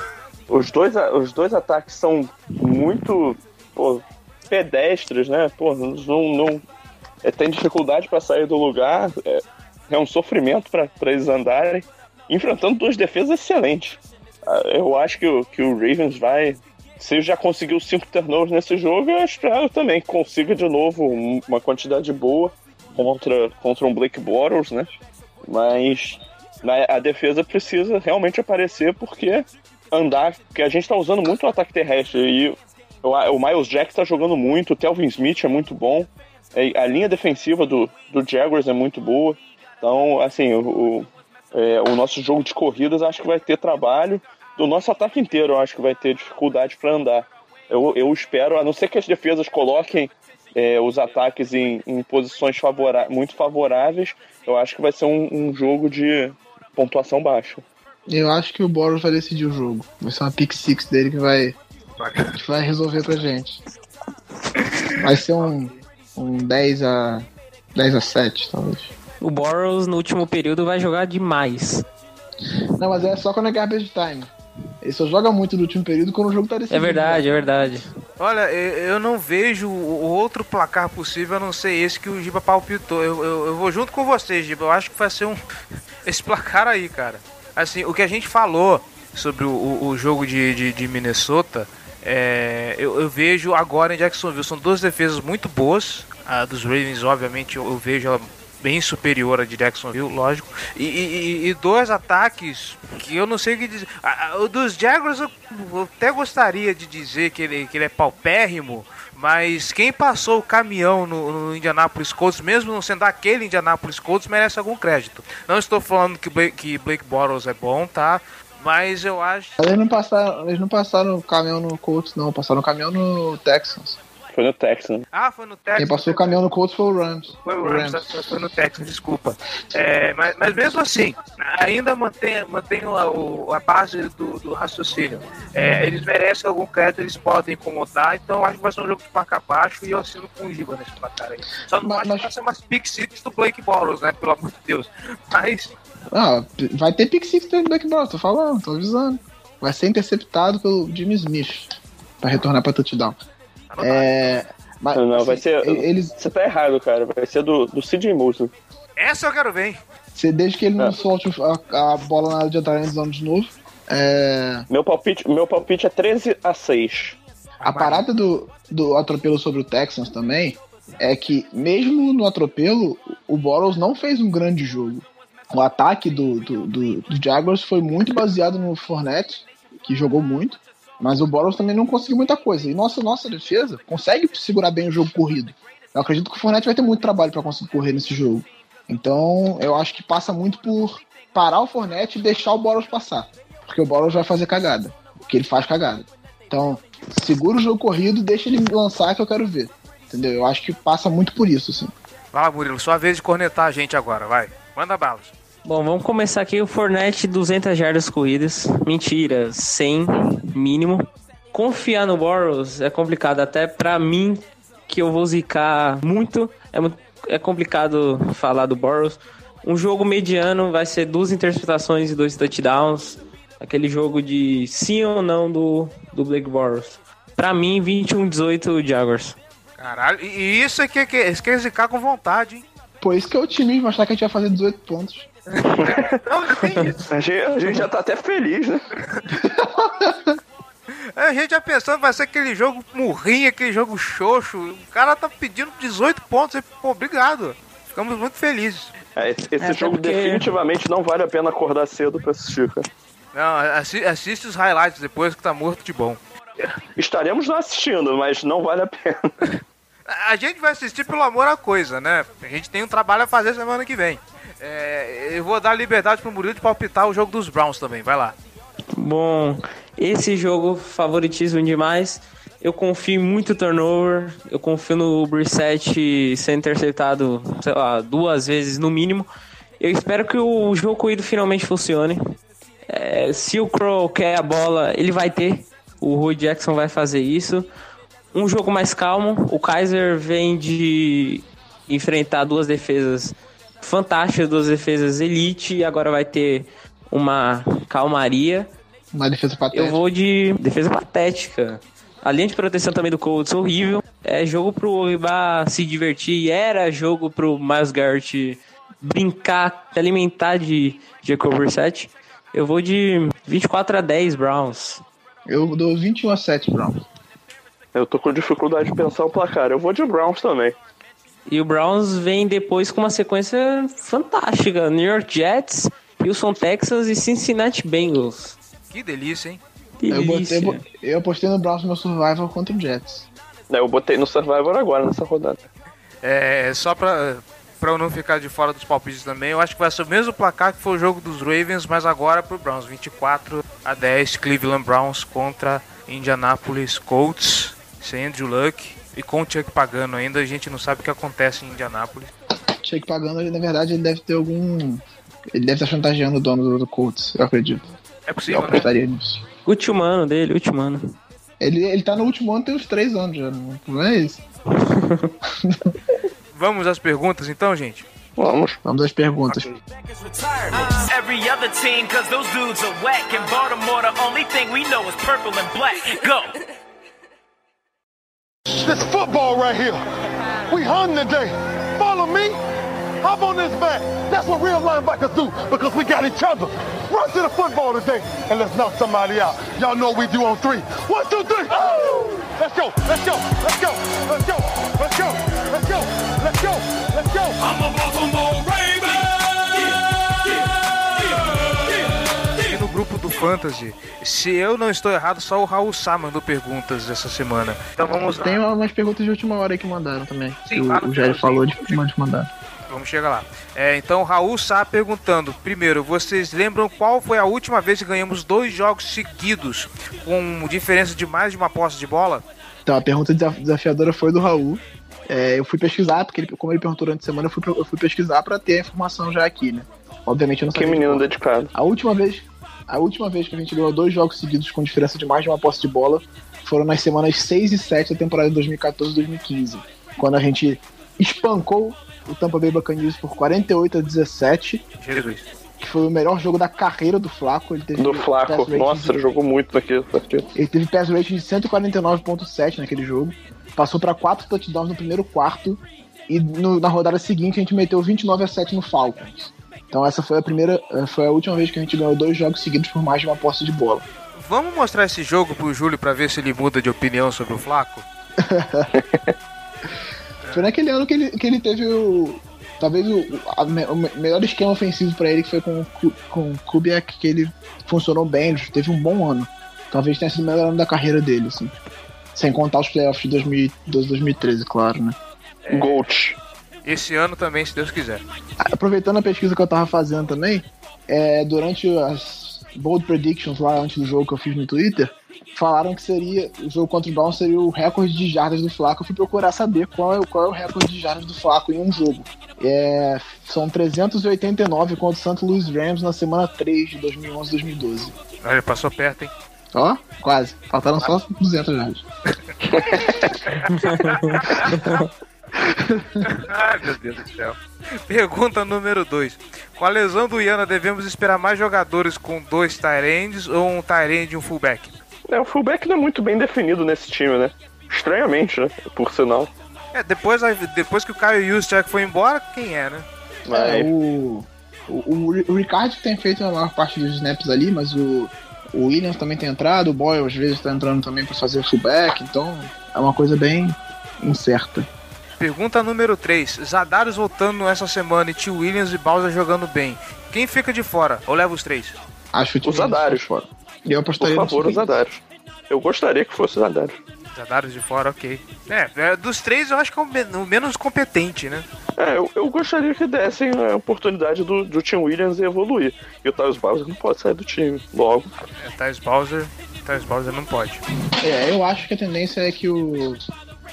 Os dois, os dois ataques são muito pô, pedestres, né? Pô, não, não é, tem dificuldade para sair do lugar. É, é um sofrimento para eles andarem, enfrentando duas defesas excelentes. Ah, Eu acho que o, que o Ravens vai. Se já conseguiu cinco turnovers nesse jogo, eu espero também que consiga de novo um- uma quantidade boa. contra, contra um Blake Bortles, né? Mas a defesa precisa realmente aparecer porque andar, porque a gente tá usando muito o ataque terrestre e o, Miles Jack tá jogando muito, o Telvin Smith é muito bom, a linha defensiva do, do Jaguars é muito boa. Então, assim, o, o, é, o nosso jogo de corridas acho que vai ter trabalho. Do nosso ataque inteiro, eu acho que vai ter dificuldade para andar. Eu, eu espero, a não ser que as defesas coloquem é, os ataques em, em posições favora muito favoráveis, eu acho que vai ser um, um, jogo de pontuação baixa. Eu acho que o Boros vai decidir o jogo. Vai ser uma pick six dele que vai, que vai resolver pra gente. Vai ser um, um 10 a 10 a 7, talvez. O Boros no último período vai jogar demais. Não, mas é só quando é garbage time. Ele só joga muito no último período quando o jogo tá decidido. É verdade, é verdade. Olha, eu não vejo o outro placar possível a não ser esse que o Giba palpitou. Eu, eu, eu vou junto com vocês, Giba. Eu acho que vai ser um. Esse placar aí, cara. Assim, o que a gente falou sobre o, o jogo de, de, de Minnesota, é, eu, eu, vejo agora em Jacksonville. São duas defesas muito boas. A dos Ravens, obviamente, eu, eu vejo ela bem superior a de Jacksonville, lógico. E, e, e, dois ataques que eu não sei o que dizer. O dos Jaguars eu, eu, até gostaria de dizer que ele, que ele é paupérrimo, mas quem passou o caminhão no, no Indianapolis Colts, mesmo não sendo aquele Indianapolis Colts, merece algum crédito. Não estou falando que Blake, que Blake Bortles é bom, tá? Mas eu acho. Eles não passaram, eles não passaram o caminhão no Colts, não, passaram o caminhão no Texans. Foi no Texas. Ah, foi no Texas. Quem passou o caminhão no Colts foi o Rams. Foi o Rams, Rams. foi no Texas, desculpa. É, mas, mas mesmo assim, ainda mantém, mantém a, a base do, do raciocínio. É, eles merecem algum crédito, eles podem incomodar, então acho que vai ser um jogo de placar baixo e eu assino com o Giba nesse placar aí. Só não mas, acho mas... que vai ser umas pick six do Blake Boros, né? Pelo amor de Deus. Mas. Ah, vai ter pick six do Blake Boros, tô falando, tô avisando. Vai ser interceptado pelo Jimmy Smith para retornar para touchdown. É, mas, não, não, vai assim, ser. Eles... Você tá errado, cara. Vai ser do, do CJ Mosley. Essa eu quero ver, Desde que ele não é. solte a, a, bola na área de entrada de novo. É... Meu, palpite, meu palpite é 13 a 6. A parada do, do atropelo sobre o Texans também é que, mesmo no atropelo, o Boros não fez um grande jogo. O ataque do, do, do, do Jaguars foi muito baseado no Fournette, que jogou muito. Mas o Boros também não conseguiu muita coisa. E nossa, nossa defesa consegue segurar bem o jogo corrido. Eu acredito que o Fournette vai ter muito trabalho para conseguir correr nesse jogo. Então, eu acho que passa muito por parar o Fournette e deixar o Boros passar. Porque o Boros vai fazer cagada. Porque ele faz cagada. Então, segura o jogo corrido, deixa ele lançar que eu quero ver. Entendeu? Eu acho que passa muito por isso, assim. Vai lá, Murilo, sua vez de cornetar a gente agora, vai. Manda balas. Bom, vamos começar aqui o Fornette 200 jardas corridas. Mentira, 100 mínimo. Confiar no Boros é complicado até para mim que eu vou zicar muito. É, é complicado falar do Boros. Um jogo mediano vai ser duas interceptações e dois touchdowns. Aquele jogo de sim ou não do, do Blake Boros. Pra mim, 21-18 Jaguars. Caralho, e isso é que, que, isso que é zicar com vontade, hein? Pô, isso que é otimismo, achar que a gente vai fazer 18 pontos. A, gente, a gente já tá até feliz, né? A gente já pensando vai ser aquele jogo murrinho, aquele jogo xoxo. O cara tá pedindo 18 pontos. Pô, obrigado. Ficamos muito felizes. É, esse, esse é, jogo porque... definitivamente não vale a pena acordar cedo pra assistir, cara. Não, assi assiste os highlights depois que tá morto de bom. Estaremos lá assistindo, mas não vale a pena. A gente vai assistir pelo amor à coisa, né? A gente tem um trabalho a fazer semana que vem. É, eu vou dar liberdade pro Murilo de palpitar o jogo dos Browns também, vai lá. Bom, esse jogo favoritismo demais. Eu confio muito turnover. Eu confio no Brissett ser interceptado, sei lá, duas vezes no mínimo. Eu espero que o jogo corrido finalmente funcione. É, se o Crow quer a bola, ele vai ter. O Rui Jackson vai fazer isso. Um jogo mais calmo. O Kaiser vem de enfrentar duas defesas fantástica, duas defesas elite, e agora vai ter uma calmaria. Uma defesa patética. Eu vou de defesa patética. A linha de proteção também do Colts horrível. É jogo pro Oriba se divertir. Era jogo pro Miles Garrett brincar, se alimentar de Jacob Brissett. Eu vou de 24 a 10 Browns. Eu dou 21 a 7 Browns. Eu tô com dificuldade de pensar o placar. Eu vou de Browns também. E o Browns vem depois com uma sequência fantástica: New York Jets, Houston Texans e Cincinnati Bengals. Que delícia, hein? Eu, Delícia. botei, eu apostei no Browns no meu Survival contra o Jets. É, Eu botei no Survivor agora, nessa rodada. É, só pra, pra eu não ficar de fora dos palpites também, eu acho que vai ser o mesmo placar que foi o jogo dos Ravens, mas agora pro Browns. 24 a 10, Cleveland Browns contra Indianapolis Colts, sem Andrew Luck e com o Chuck pagando ainda. A gente não sabe o que acontece em Indianapolis. Cheque pagando, ele, na verdade, ele deve ter algum. Ele deve estar chantageando o dono do, Colts, eu acredito. É Eu possível, né? apostaria nisso. Último ano dele, último ano. Ele, ele tá no último ano, tem uns três anos já. Não é isso? Vamos às perguntas então, gente? Vamos. Vamos às perguntas. Every other team, cause those dudes are whack. In Baltimore, the only thing we know is purple and black. Go! This football right here. We hung today. Follow me. Hop on this back. That's what real linebackers do because we got each other. Run to the football today and let's knock somebody out. Y'all know what we do on three. One, two, three. Oh! Let's go. Let's go. Let's go. Let's go. Let's go. Let's go. Let's go. Let's go. I'm a Baltimore Fantasy, se eu não estou errado, só o Raul Sá mandou perguntas essa semana. Então vamos lá. Tem umas perguntas de última hora aí que mandaram também. Sim, que o, claro, o Jair falou de, de mandar. Vamos chegar lá. É, então, o Raul Sá perguntando: primeiro, vocês lembram qual foi a última vez que ganhamos dois jogos seguidos com diferença de mais de uma posse de bola? Então, a pergunta desaf- desafiadora foi do Raul. É, eu fui pesquisar, porque ele- como ele perguntou durante a semana, eu fui, eu fui pesquisar pra ter a informação já aqui, né? Obviamente eu não Que sabia. de menino cor. dedicado. A última vez, a última vez que a gente ganhou dois jogos seguidos com diferença de mais de uma posse de bola foram nas semanas 6 e 7 da temporada de 2014-2015, quando a gente espancou o Tampa Bay Buccaneers por 48 a 17, Jesus. que foi o melhor jogo da carreira do Flaco. Ele teve Do Flaco. Nossa, de- ele jogou muito naquele partido. ele teve pass rating de 149.7 naquele jogo. Passou para quatro touchdowns no primeiro quarto. E no- na rodada seguinte a gente meteu 29 a 7 no Falcons. Então essa foi a primeira, eh, foi a última vez que a gente ganhou dois jogos seguidos por mais de uma posse de bola. Vamos mostrar esse jogo pro Júlio pra ver se ele muda de opinião sobre o Flaco? Foi naquele ano que ele, que ele teve o. Talvez o, a o me- melhor esquema ofensivo para ele, que foi com, com o Kubiak, que ele funcionou bem, ele teve um bom ano. Talvez tenha sido o melhor ano da carreira dele, assim. Sem contar os playoffs de 2012 2013, claro, né? Gold. Esse ano também, se Deus quiser. Aproveitando a pesquisa que eu tava fazendo também, é, durante as Bold Predictions lá antes do jogo que eu fiz no Twitter, falaram que seria o jogo contra o Brown seria o recorde de jardas do Flaco. Eu fui procurar saber qual é, qual é o recorde de jardas do Flaco em um jogo. É, são 389 contra o St. Louis Rams na semana 3 de 2011-2012. Olha, passou perto, hein? Ó, quase. Faltaram só 200 jardas. Ai, meu Deus do céu. Pergunta número 2. Com a lesão do Iana, devemos esperar mais jogadores com dois ends ou um end e um fullback? É, o fullback não é muito bem definido nesse time, né? Estranhamente, né? Por sinal. É, depois, depois que o Caio Juszczyk foi embora, quem é, né? É, Mas o, o, o Ricardo tem feito a maior parte dos snaps ali, mas o, o Williams também tem entrado, o Boyle às vezes tá entrando também pra fazer fullback, então é uma coisa bem incerta. Pergunta número 3. Zadarius voltando essa semana e Tio Williams e Bowser jogando bem. Quem fica de fora? Ou leva os três? Acho que Os Zadarius. fora. E eu por apostaria favor, no os Zadarius. Eu gostaria que fosse o Zadarius. Zadarius de fora, ok. É, é, dos três eu acho que é o, men- o menos competente, né? É, eu, eu gostaria que dessem a oportunidade do, do Tim Williams evoluir. E o Tyus Bowser não pode sair do time. Logo. É, Thais Bowser. Thais Bowser não pode. É, eu acho que a tendência é que o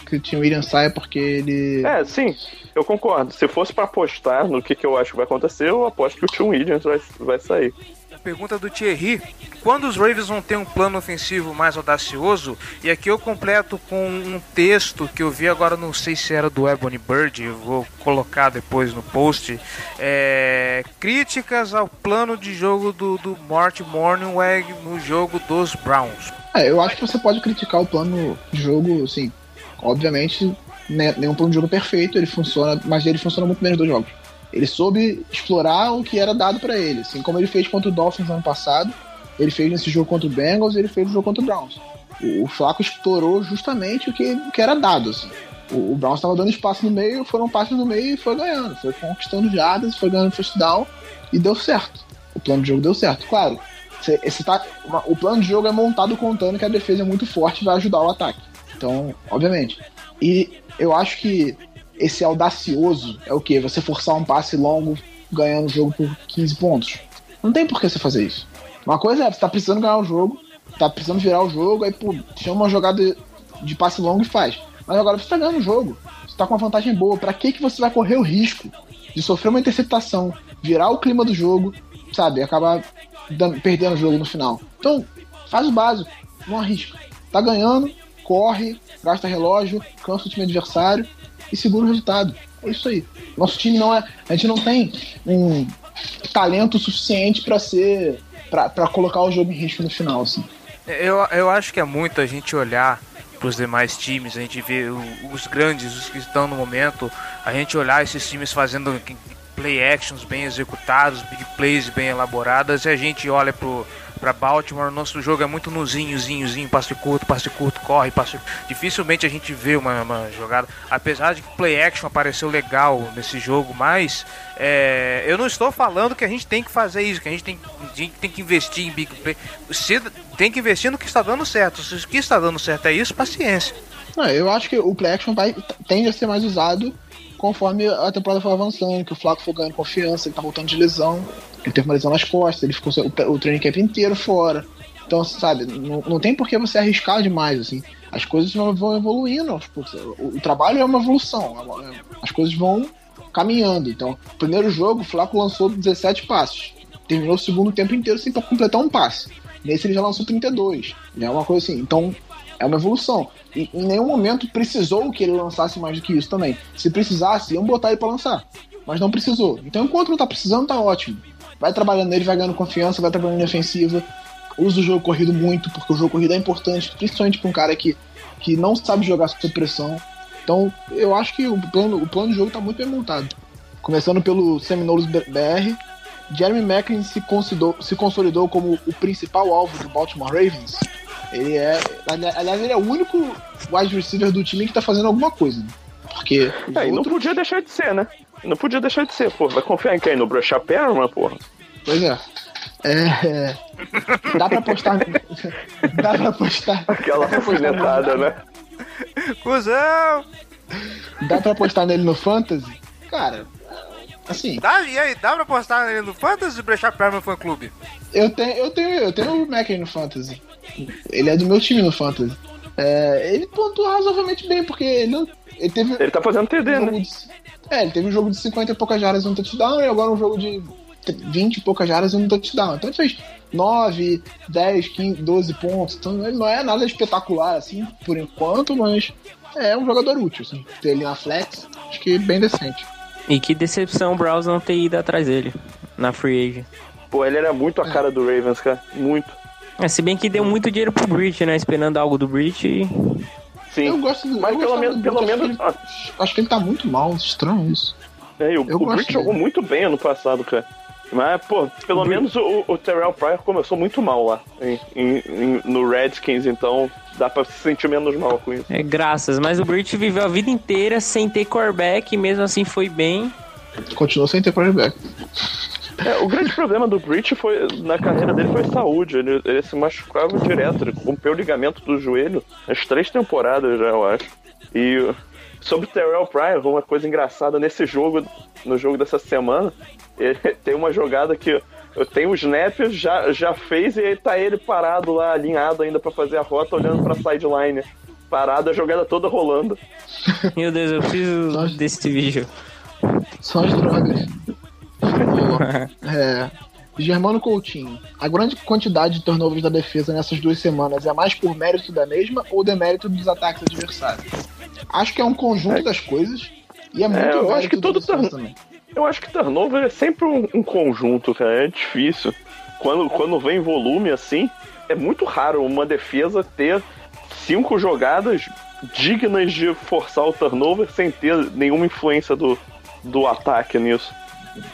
que o Tim Williams saia porque ele É, sim, eu concordo. Se fosse pra apostar no que, que eu acho que vai acontecer, eu aposto que o Tim Williams vai, vai sair. A pergunta do Thierry. Quando os Ravens vão ter um plano ofensivo mais audacioso? E aqui eu completo com um texto que eu vi agora, não sei se era do Ebony Bird, eu vou colocar depois no post. É, críticas ao plano de jogo do, do Mort Morningweg no jogo dos Browns. É, eu acho que você pode criticar o plano de jogo, assim, obviamente, né, nenhum plano de jogo perfeito, ele funciona, mas ele funciona muito bem nos dois jogos. Ele soube explorar o que era dado pra ele, assim como ele fez contra o Dolphins ano passado, ele fez nesse jogo contra o Bengals, ele fez no jogo contra o Browns. O, o Flaco explorou justamente o que, o que era dado, assim. O, o Browns estava dando espaço no meio, foram passes no meio e foi ganhando. Foi conquistando jardas, foi ganhando first down e deu certo. O plano de jogo deu certo. Claro, esse tá, o plano de jogo é montado contando que a defesa é muito forte e vai ajudar o ataque. Então, obviamente. E eu acho que esse audacioso é o quê? Você forçar um passe longo ganhando o jogo por 15 pontos. Não tem por que você fazer isso. Uma coisa é, você tá precisando ganhar o jogo, tá precisando virar o jogo, aí, pô, chama uma jogada de passe longo e faz. Mas agora você tá ganhando o jogo. Você tá com uma vantagem boa. Pra que, que você vai correr o risco de sofrer uma interceptação, virar o clima do jogo, sabe? Acabar dando- perdendo o jogo no final. Então, faz o básico, não arrisca. Tá ganhando, corre, gasta relógio, cansa o time adversário e segura o resultado. É isso aí. Nosso time não é. A gente não tem um talento suficiente pra ser. Pra colocar o jogo em risco no final, assim. Eu, eu acho que é muito a gente olhar para os demais times, a gente o- os grandes, os que estão no momento, a gente olhar esses times fazendo play actions bem executados, big plays bem elaboradas, e a gente olha pro para Baltimore, nosso jogo é muito nozinho, zinho, zinho, passe curto, passe curto, corre, passe. Dificilmente a gente vê uma, uma jogada, apesar de que play action apareceu legal nesse jogo, mas é, eu não estou falando que a gente tem que fazer isso, que a gente tem, a tem que investir em big play. Se, tem que investir no que está dando certo. Se o que está dando certo é isso, paciência. Não, eu acho que o play action vai, tende a ser mais usado conforme a temporada for avançando, que o Flaco for ganhando confiança, ele tá voltando de lesão, ele teve uma lesão nas costas, ele ficou o, o training camp inteiro fora. Então, sabe, não, não tem por que você arriscar demais, assim. As coisas vão, evoluindo, o, o trabalho é uma evolução, é uma- as coisas vão caminhando. Então, primeiro jogo, o Flaco lançou 17 passes. Terminou o segundo tempo inteiro sem completar um passe. Nesse ele já lançou 32. É uma coisa assim. Então, é uma evolução. E em nenhum momento precisou que ele lançasse mais do que isso também. Se precisasse, iam botar ele pra lançar. Mas não precisou. Então, enquanto não tá precisando, tá ótimo. Vai trabalhando nele, vai ganhando confiança, vai trabalhando em ofensiva. Usa o jogo corrido muito, porque o jogo corrido é importante, principalmente pra um cara que, que não sabe jogar sob pressão. Então, eu acho que o plano, o plano de jogo tá muito bem montado. Começando pelo Seminoles BR, Jeremy Macklin se consolidou, se consolidou como o principal alvo do Baltimore Ravens. Ele é. ali- Aliás, ele é o único wide receiver do time que tá fazendo alguma coisa. né? Porque. É, e não outros- podia deixar de ser, né? Não podia deixar de ser, pô. Vai confiar em quem? No Bruxa Perman, porra? Pois é. É, é. Dá pra apostar. dá pra apostar. Aquela alfinetada, né? Cusão! Dá pra apostar nele no Fantasy? Cara, assim, Dá, e aí, dá pra postar ele no Fantasy Brechar Perman Fan Clube? eu tenho, eu tenho, eu tenho o Macklin no Fantasy. Ele é do meu time no Fantasy. É, ele pontua razoavelmente bem, porque ele, não- ele teve. Ele tá fazendo TD, um jogo né? de, é, ele teve um jogo de 50 e poucas jardas e um touchdown, e agora um jogo de 20 e poucas jardas e um touchdown. Então ele fez 9, 10, 15, 12 pontos. Então ele não é nada espetacular, assim, por enquanto, mas é um jogador útil, assim. Ter ele na flex, acho que bem decente. E que decepção o Browns não ter ido atrás dele na free agent. Pô, ele era muito a cara do Ravens, cara. Muito. É, se bem que deu muito dinheiro pro Bridge, né? Esperando algo do Bridge. e- Sim. Eu gosto do Mas eu pelo menos, pelo menos. acho que ele- Acho que ele tá muito mal, estranho isso. É, e o, Eu o Brick jogou muito bem ano passado, cara. Mas, pô, pelo menos o, o Terrell Pryor começou muito mal lá em- em- em- no Redskins, então dá pra se sentir menos mal com isso. É, graças. Mas o Bridge viveu a vida inteira sem ter quarterback e mesmo assim foi bem. Continuou sem ter quarterback. É, o grande problema do Breach foi, na carreira dele foi saúde. Ele, ele se machucava direto, ele rompeu o ligamento do joelho as três temporadas já, eu acho. E sobre o Terrell Pryor, uma coisa engraçada nesse jogo, no jogo dessa semana, ele tem uma jogada que tem o snap, já, já fez e aí tá ele parado lá, alinhado ainda pra fazer a rota, olhando pra sideline. Parado, a jogada toda rolando. Meu Deus, eu preciso desse vídeo. Só as drogas. é. Germano Coutinho. A grande quantidade de turnovers da defesa nessas duas semanas é mais por mérito da mesma ou demérito dos ataques adversários? Acho que é um conjunto das coisas e é muito eu mérito acho que todo também. Eu acho que turnover é sempre um, um conjunto, cara. É difícil. Quando, quando vem volume assim, é muito raro uma defesa ter cinco jogadas dignas de forçar o turnover sem ter nenhuma influência do, do ataque nisso.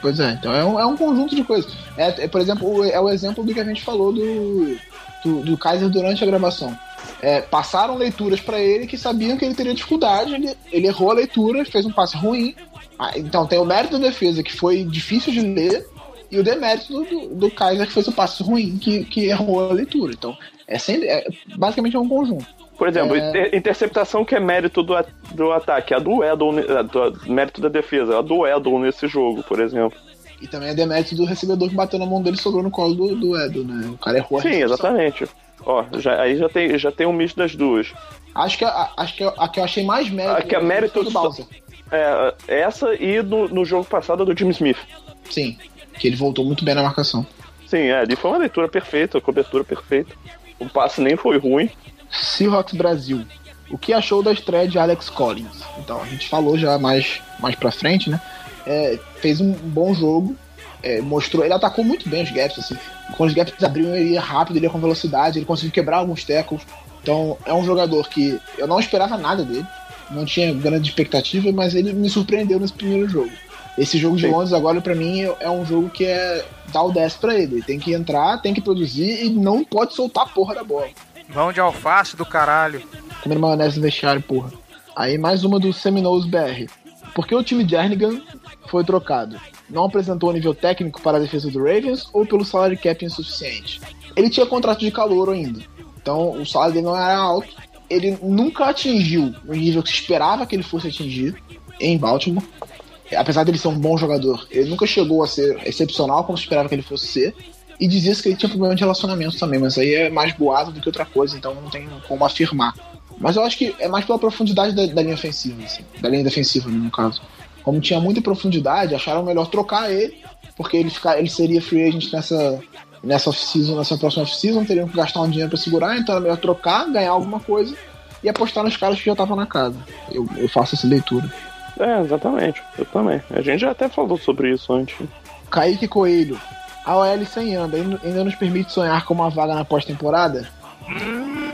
Pois é, então é um, é um conjunto de coisas. É, é, por exemplo, é o exemplo do que a gente falou do, do, do Kaiser durante a gravação. é, passaram leituras para ele que sabiam que ele teria dificuldade, ele, ele errou a leitura, fez um passe ruim. Ah, então tem o mérito da defesa, que foi difícil de ler, e o demérito do, do, do Kaiser, que fez o passe ruim, que, que errou a leitura. Então, é, sempre, é basicamente é um conjunto. Por exemplo, É. inter- interceptação que é mérito do, a- do ataque, a do Edel, ne- a do mérito da defesa, a do Edel nesse jogo, por exemplo. E também é demérito do recebedor que bateu na mão dele e sobrou no colo do, do Edo, né? O cara errou a Sim, exatamente. Ó, já, aí já tem, já tem um misto das duas. Acho que, a, acho que a que eu achei mais mérito A que é mérito do só- Bowser. É, essa e no, no jogo passado do Jim Smith. Sim, que ele voltou muito bem na marcação. Sim, é, ali foi uma leitura perfeita, cobertura perfeita. O passe nem foi ruim. Seahawks Brasil. O que achou da estreia de Alex Collins? Então, a gente falou já mais, mais pra frente, né? É, fez um bom jogo, é, mostrou. Ele atacou muito bem os gaps, assim. Quando os gaps abriam, ele ia rápido, ele ia com velocidade, ele conseguiu quebrar alguns tackles. Então, é um jogador que eu não esperava nada dele, não tinha grande expectativa, mas ele me surpreendeu nesse primeiro jogo. Esse jogo de. Londres agora, pra mim, é um jogo que é dar o 10 pra ele. Ele tem que entrar, tem que produzir e não pode soltar a porra da bola. Mão de alface do caralho. Comendo maionese no vestiário, porra. Aí mais uma do Seminoles BR. Por que o time de Jernigan foi trocado? Não apresentou nível técnico para a defesa do Ravens ou pelo salário cap insuficiente? Ele tinha contrato de calor ainda. Então o salário dele não era alto. Ele nunca atingiu o nível que se esperava que ele fosse atingir em Baltimore. Apesar dele ser um bom jogador, ele nunca chegou a ser excepcional como se esperava que ele fosse ser. E dizia-se que ele tinha problema de relacionamento também, mas aí é mais boato do que outra coisa, então não tem como afirmar. Mas eu acho que é mais pela profundidade da, da linha ofensiva, assim, da linha defensiva, no caso. Como tinha muita profundidade, acharam melhor trocar ele, porque ele, ficar, ele seria free agent nessa, nessa off-season, nessa próxima off-season, teriam que gastar um dinheiro pra segurar, então era melhor trocar, ganhar alguma coisa e apostar nos caras que já estavam na casa. Eu, eu faço essa leitura. É, exatamente. Eu também. A gente já até falou sobre isso antes. Kaique Coelho, a OL sem anda ainda nos permite sonhar com uma vaga na pós-temporada?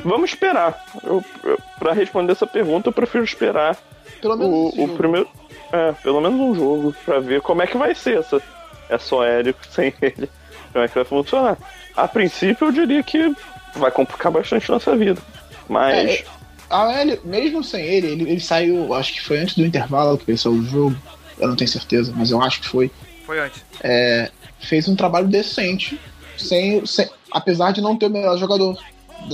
Vamos esperar. Eu, eu, pra responder essa pergunta, eu prefiro esperar Pelo menos o, esse o primeiro. É, pelo menos um jogo, pra ver como é que vai ser essa, essa OL sem ele. Como é que vai funcionar. A princípio, eu diria que vai complicar bastante nossa vida. Mas. É, é, a OL, mesmo sem ele, ele, ele saiu, acho que foi antes do intervalo que ele saiu do jogo. Eu não tenho certeza, mas eu acho que foi. Foi antes. É, fez um trabalho decente, sem, sem- apesar de não ter o melhor jogador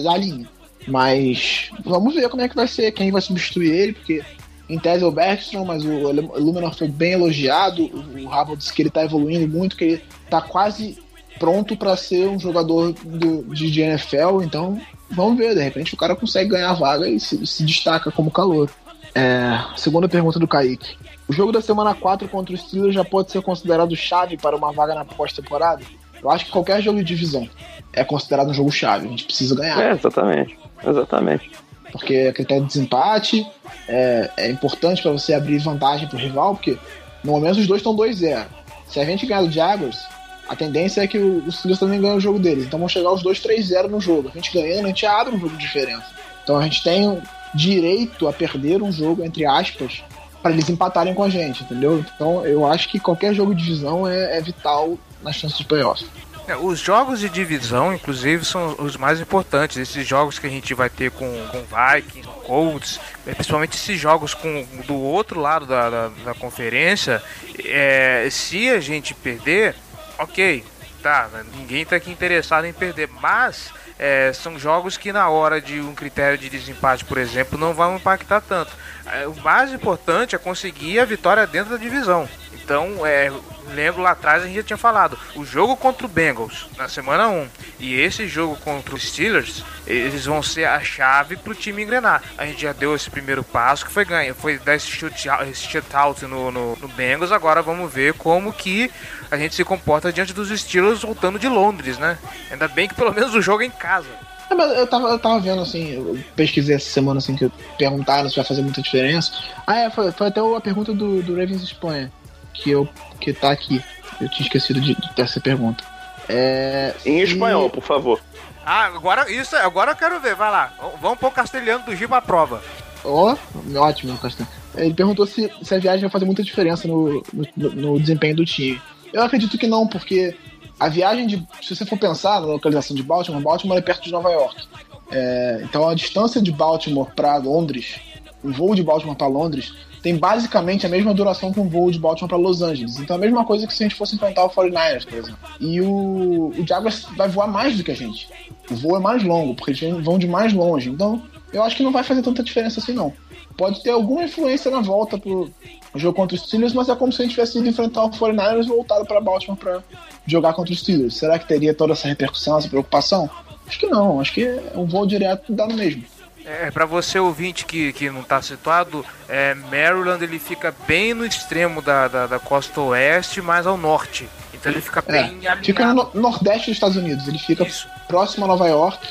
da linha. Mas vamos ver como é que vai ser, quem vai substituir ele, porque em tese é o Bergstrom, mas o Luminor foi bem elogiado. O, o Rabo disse que ele tá evoluindo muito, que ele tá quase pronto para ser um jogador do, de, de NFL. Então vamos ver, de repente o cara consegue ganhar a vaga e se, se destaca como calor. É, segunda pergunta do Kaique. O jogo da semana 4 contra o Steelers já pode ser considerado chave para uma vaga na pós-temporada? Eu acho que qualquer jogo de divisão é considerado um jogo chave. A gente precisa ganhar. É, exatamente. Exatamente. Porque é critério de desempate é, é importante para você abrir vantagem pro rival, porque no momento os dois estão 2-0. Se a gente ganhar do Jaguars, a tendência é que os Steelers também ganhem o jogo deles. Então vão chegar os dois 3-0 no jogo. A gente ganhando, a gente abre um jogo de diferença. Então a gente tem direito a perder um jogo, entre aspas, para eles empatarem com a gente, entendeu? Então eu acho que qualquer jogo de divisão é, é vital nas chances de playoff. É, os jogos de divisão, inclusive, são os mais importantes. Esses jogos que a gente vai ter com, com Vikings, com Colts, é, principalmente esses jogos com, do outro lado da, da, da conferência. é, se a gente perder, ok, tá, ninguém tá aqui interessado em perder, mas é, são jogos que na hora de um critério de desempate, por exemplo, não vão impactar tanto. É, o mais importante é conseguir a vitória dentro da divisão. Então, é, lembro lá atrás a gente já tinha falado, o jogo contra o Bengals na semana 1 e esse jogo contra os Steelers, eles vão ser a chave pro time engrenar. A gente já deu esse primeiro passo que foi ganho, foi dar esse shootout esse shootout no, no, no Bengals, agora vamos ver como que a gente se comporta diante dos Steelers voltando de Londres, né? Ainda bem que pelo menos o jogo é em casa. É, mas eu tava, eu tava vendo assim, eu pesquisei essa semana assim que perguntaram se vai fazer muita diferença. Ah, é, foi, foi até a pergunta do, do Ravens Espanha, que eu que tá aqui. Eu tinha esquecido de, dessa pergunta. É, Em espanhol, por favor. Ah, agora isso, agora eu quero ver, vai lá. Vamos pôr o castelhano do Gil pra prova. Ó, ótimo, Castanho. Ele perguntou se, se a viagem vai fazer muita diferença no, no, no desempenho do time. Eu acredito que não, porque a viagem de. Se você for pensar na localização de Baltimore, Baltimore é perto de Nova York. É, então a distância de Baltimore para Londres, um voo de Baltimore para Londres, tem basicamente a mesma duração que um voo de Baltimore para Los Angeles. Então é a mesma coisa que se a gente fosse enfrentar o 49ers, por exemplo. E o, o Jaguars vai voar mais do que a gente. O voo é mais longo, porque eles vão de mais longe. Então eu acho que não vai fazer tanta diferença assim, não. Pode ter alguma influência na volta pro jogo contra os Steelers, mas é como se a gente tivesse ido enfrentar o 49ers e voltado para Baltimore para jogar contra os Steelers. Será que teria toda essa repercussão, essa preocupação? Acho que não. Acho que é um voo direto dá no mesmo. É, para você ouvinte que, que não está situado, é, Maryland ele fica bem no extremo da, da, da costa oeste, mais ao norte. Então ele fica É, bem alinhado. fica no nordeste dos Estados Unidos. Ele fica Isso. próximo a Nova York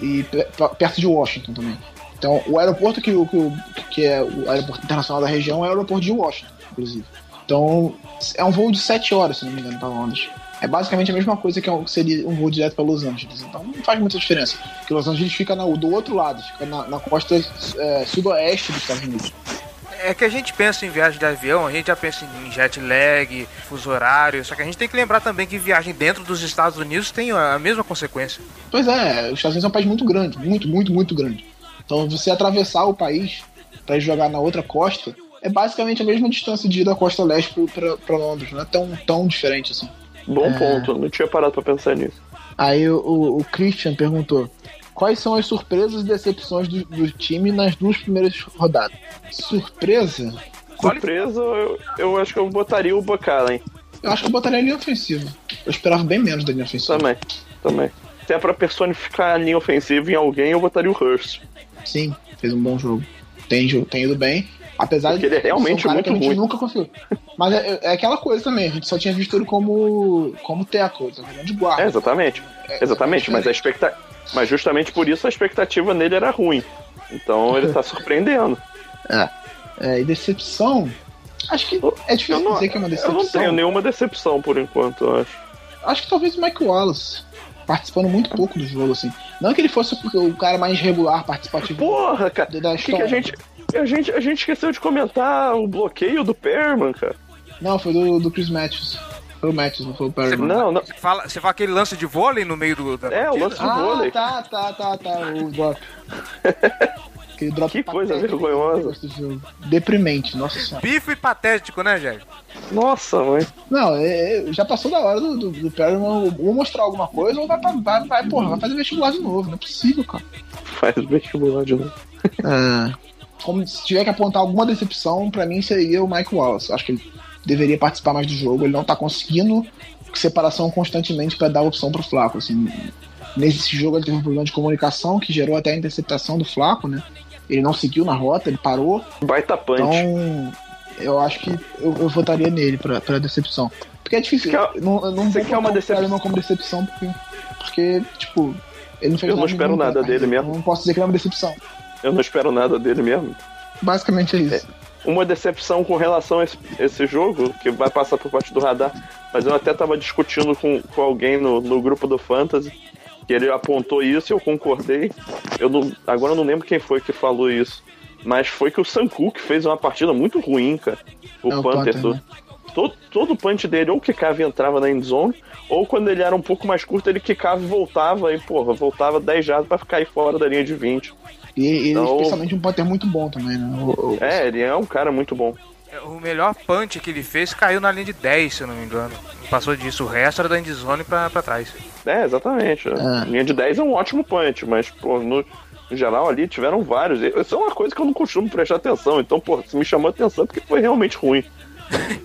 e pe- perto de Washington também. Então, o aeroporto que, que, que é o aeroporto internacional da região é o aeroporto de Washington, inclusive. Então, é um voo de 7 horas, se não me engano, para Londres. É basicamente a mesma coisa que é que seria um voo direto para Los Angeles. Então, não faz muita diferença. Porque Los Angeles fica na- do outro lado, fica na, na costa é, sudoeste dos Estados Unidos. É que a gente pensa em viagem de avião, a gente já pensa em jet lag, fuso horário, só que a gente tem que lembrar também que viagem dentro dos Estados Unidos tem a mesma consequência. Pois é, os Estados Unidos é um país muito grande, muito, muito, muito grande. Então você atravessar o país para ir jogar na outra costa é basicamente a mesma distância de ir da costa leste para Londres, não é tão, tão diferente assim. Bom ponto, não tinha parado pra pensar nisso. Aí o, o- Christian perguntou: quais são as surpresas e decepções do, do time nas duas primeiras rodadas? Surpresa? Surpresa, eu, eu acho que eu botaria o Bacallen Eu acho que eu botaria a linha ofensiva. Eu esperava bem menos da linha ofensiva. também. Também. Se é pra personificar a linha ofensiva em alguém, eu botaria o Hurst. Sim, fez um bom jogo. Tem, tem ido bem. Apesar Porque ele é realmente um muito que a gente ruim. nunca conseguiu. Mas é, é aquela coisa também, a gente só tinha visto ele como, como tá vendo? de guarda. É, exatamente. Exatamente, mas a expecta... Mas justamente por isso a expectativa nele era ruim. Então ele tá surpreendendo. É, e decepção. Acho que é difícil Eu não, dizer que é uma eu decepção. não tenho nenhuma decepção por enquanto, eu acho. Acho que talvez o Mike Wallace. Participando muito pouco do jogo, assim. Não que ele fosse o cara mais regular, participativo Porra, cara. da O que, que a gente. A gente, a gente esqueceu de comentar o bloqueio do Perman, cara. Não, foi do, do Chris Matthews. Foi o Matthews, não foi o Perryman. Não, não. Você fala, você fala aquele lance de vôlei no meio do. Da É, o partida? lance de Ah, vôlei. tá, tá, tá, tá. O drop. Aquele drop Que coisa patético vergonhosa. Deprimente, nossa senhora. Bifo e patético, né, Jair? Nossa, mãe. Não, é, é, já passou da hora do, do, do Perryman ou mostrar alguma coisa ou vai, pra, vai, vai, porra, vai fazer vestibular de novo. Não é possível, cara. Faz vestibular de novo. É, como se tiver que apontar alguma decepção, pra mim seria o Mike Wallace. Acho que ele deveria participar mais do jogo. Ele não tá conseguindo separação constantemente pra dar opção pro Flaco. Assim, nesse jogo ele teve um problema de comunicação que gerou até a interceptação do Flaco, né? Ele não seguiu na rota, ele parou. Baita punch. Então, eu acho que eu, eu votaria nele pra, pra decepção. Porque é difícil. Quer- eu não, eu não você quer uma decepção? Perryman como decepção, porque, porque, tipo, ele não fez Eu não nada espero nenhum nada pela dele mesmo. Não posso dizer que é uma decepção. Eu não espero nada dele mesmo. Basicamente é isso. Uma decepção com relação a esse, esse jogo, que vai passar por parte do radar, mas eu até tava discutindo com, com alguém no, no grupo do Fantasy, que ele apontou isso e eu concordei. Eu não, agora eu não lembro quem foi que falou isso. Mas foi que o Sanku que fez uma partida muito ruim, cara. O É, o Panther. Panther, todo, né? todo, todo o punch dele, ou quicava e entrava na endzone, ou quando ele era um pouco mais curto, ele quicava e voltava, e porra, voltava 10 jardas pra ficar aí fora da linha de 20. E ele é Então- especialmente um Panther muito bom também, né? O- o- É, ele é um cara muito bom. O melhor punch que ele fez caiu na linha de 10, se eu não me engano. Não passou disso. O resto era da endzone pra, pra trás. É, exatamente. É. Linha de 10 é um ótimo punch, mas, pô, no, no geral ali tiveram vários. Isso é uma coisa que eu não costumo prestar atenção. Então, pô, se me chamou a atenção é porque foi realmente ruim.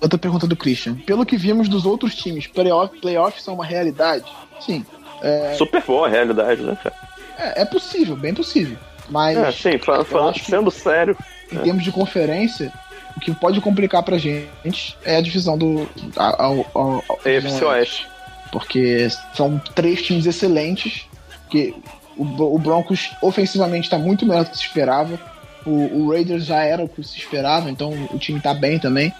Outra pergunta do Christian. Pelo que vimos dos outros times, playoff, playoffs são uma realidade? Sim. É, Super boa a realidade, né, cara? é, é possível, bem possível. Mas É, sim, fa- eu fa- acho que- sendo sério. em termos de conferência, o que pode complicar pra gente é a divisão do. A, ao, ao, ao- EFC Oeste. Porque são três times excelentes. Que o, o Broncos ofensivamente está muito melhor do que se esperava. O, o Raiders já era o que se esperava, então o time tá bem também.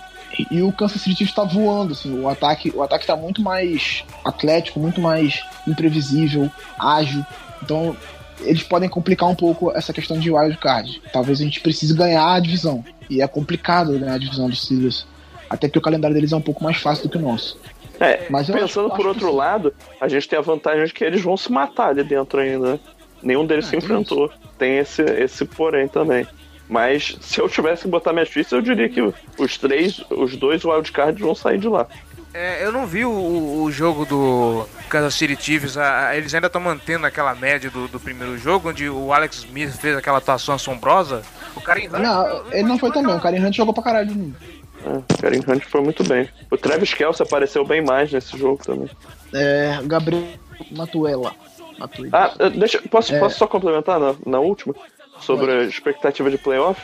E, o Kansas City Chiefs tá voando, assim, o ataque, o ataque tá muito mais atlético, muito mais imprevisível, ágil. Então eles podem complicar um pouco essa questão de wild card. Talvez a gente precise ganhar a divisão. E é complicado ganhar a divisão dos Steelers. Até que o calendário deles é um pouco mais fácil do que o nosso. É, Mas eu pensando acho- por acho outro que lado, a gente tem a vantagem de que eles vão se matar ali dentro ainda, né? Nenhum deles Ah, se tem enfrentou. Tem esse, esse porém também. Mas se eu tivesse que botar minhas fichas, eu diria que os três, os dois wildcards vão sair de lá. É, eu não vi o, o jogo do Kansas City Chiefs. a- a- eles ainda estão mantendo aquela média do, do primeiro jogo, onde o Alex Smith fez aquela atuação assombrosa. O cara Não, ele não foi também. O Karen Hunt jogou pra caralho. É, Karen Hunt foi muito bem. O Travis Kelce apareceu bem mais nesse jogo também. É, Gabriel Matuela. Matuela. Ah, deixa, posso, É. posso só complementar na, na última? Sobre a expectativa de playoff?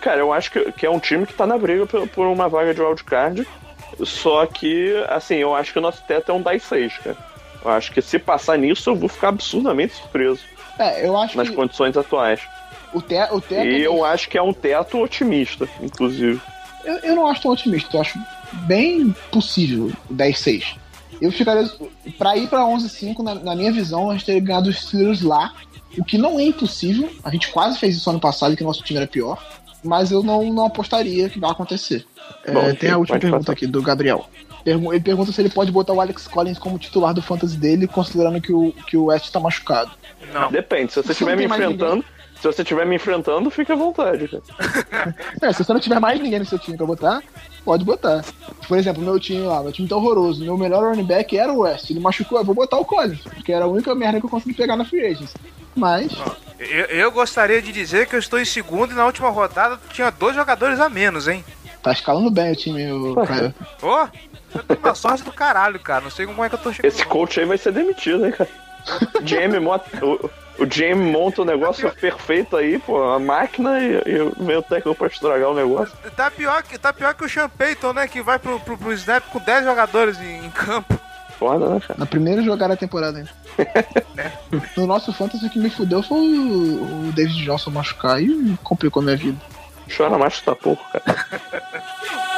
Cara, eu acho que, que é um time que tá na briga por, por uma vaga de wildcard. Só que, assim, eu acho que o nosso teto é um 10-6, cara. Eu acho que se passar nisso, eu vou ficar absurdamente surpreso É, eu acho nas que condições atuais. o, te, o teto. E eu acho que é um teto otimista, inclusive. Eu, eu não acho tão otimista, eu acho bem possível o 10-6. Eu ficaria. Pra ir pra 11-5, na, na minha visão, a gente teria ganhado os Steelers lá, o que não é impossível. A gente quase fez isso ano passado, que o nosso time era pior. Mas eu não, não apostaria que vai acontecer. É, Bom, tem a última pergunta passar. aqui do Gabriel. Ele pergunta se ele pode botar o Alex Collins como titular do fantasy dele, considerando que o, que o West tá machucado. Não. Depende, se você estiver me enfrentando. Se você estiver me enfrentando, fica à vontade, cara. É, se você não tiver mais ninguém no seu time pra botar, pode botar. Por exemplo, meu time lá, meu time tá horroroso. Meu melhor running back era o West. Ele machucou, eu vou botar o Collins, porque era a única merda que eu consegui pegar na free agents. Mas, Eu, eu gostaria de dizer que eu estou em segundo e na última rodada tinha dois jogadores a menos, hein? tá escalando bem o time, o Caio. Ô, eu tenho uma sorte do caralho, cara. Não sei como é que eu tô chegando. Esse coach aí vai ser demitido, hein, cara. O GM, mota, o, o GM monta o negócio perfeito aí, pô, a máquina e, e o técnico pra estragar o negócio. Tá pior, que, tá pior que o Sean Payton, né? Que vai pro, pro, pro Snap com 10 jogadores em, em campo. Foda, né, cara? Na primeira jogada da temporada ainda. No nosso fantasy, o que me fudeu foi o, o David Johnson machucar e complicou minha vida. Chora mais tá pouco, cara.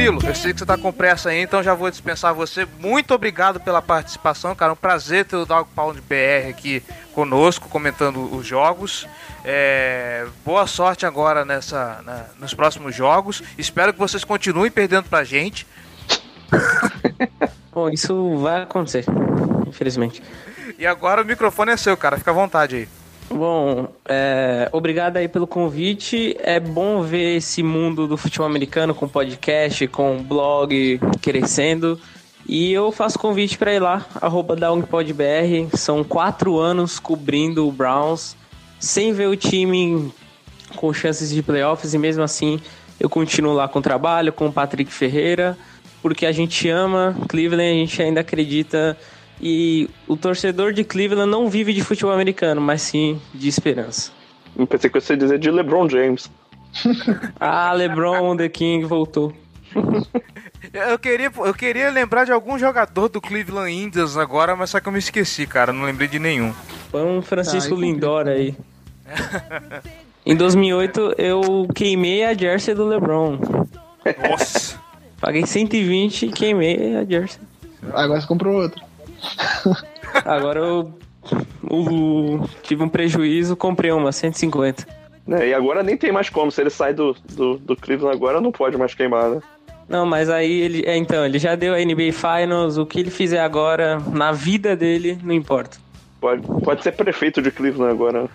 Murilo, eu sei que você tá com pressa aí, então já vou dispensar você. Muito obrigado pela participação, cara. Um prazer ter o Dog Pound BR aqui conosco, comentando os jogos. É, Boa sorte agora nessa, na- nos próximos jogos. Espero que vocês continuem perdendo pra gente. Bom, isso vai acontecer, infelizmente. E agora o microfone é seu, cara. Fica à vontade aí. Bom, é, obrigado aí pelo convite. É bom ver esse mundo do futebol americano com podcast, com blog crescendo. E eu faço convite para ir lá, arroba DownPodBR. São quatro anos cobrindo o Browns, sem ver o time com chances de playoffs, e mesmo assim eu continuo lá com o trabalho, com o Patrick Ferreira, porque a gente ama Cleveland, a gente ainda acredita. E o torcedor de Cleveland não vive de futebol americano, mas sim de esperança. Não pensei que você ia dizer de LeBron James. Ah, LeBron The King voltou. Eu queria, eu queria lembrar de algum jogador do Cleveland Indians agora, mas só que eu me esqueci, cara. Não lembrei de nenhum. Foi um Francisco Ah, aí Lindor aí. Em 2008 eu queimei a jersey do LeBron. Nossa. Paguei 120 e queimei a jersey. Agora você comprou outro. Agora eu o- tive um prejuízo, comprei uma 150. Né? E agora nem tem mais como. Se ele sai do, do, do Cleveland agora, não pode mais queimar, né? Não, mas aí ele, é, então, ele já deu a NBA Finals, o que ele fizer agora na vida dele não importa. Pode, pode ser prefeito de Cleveland agora.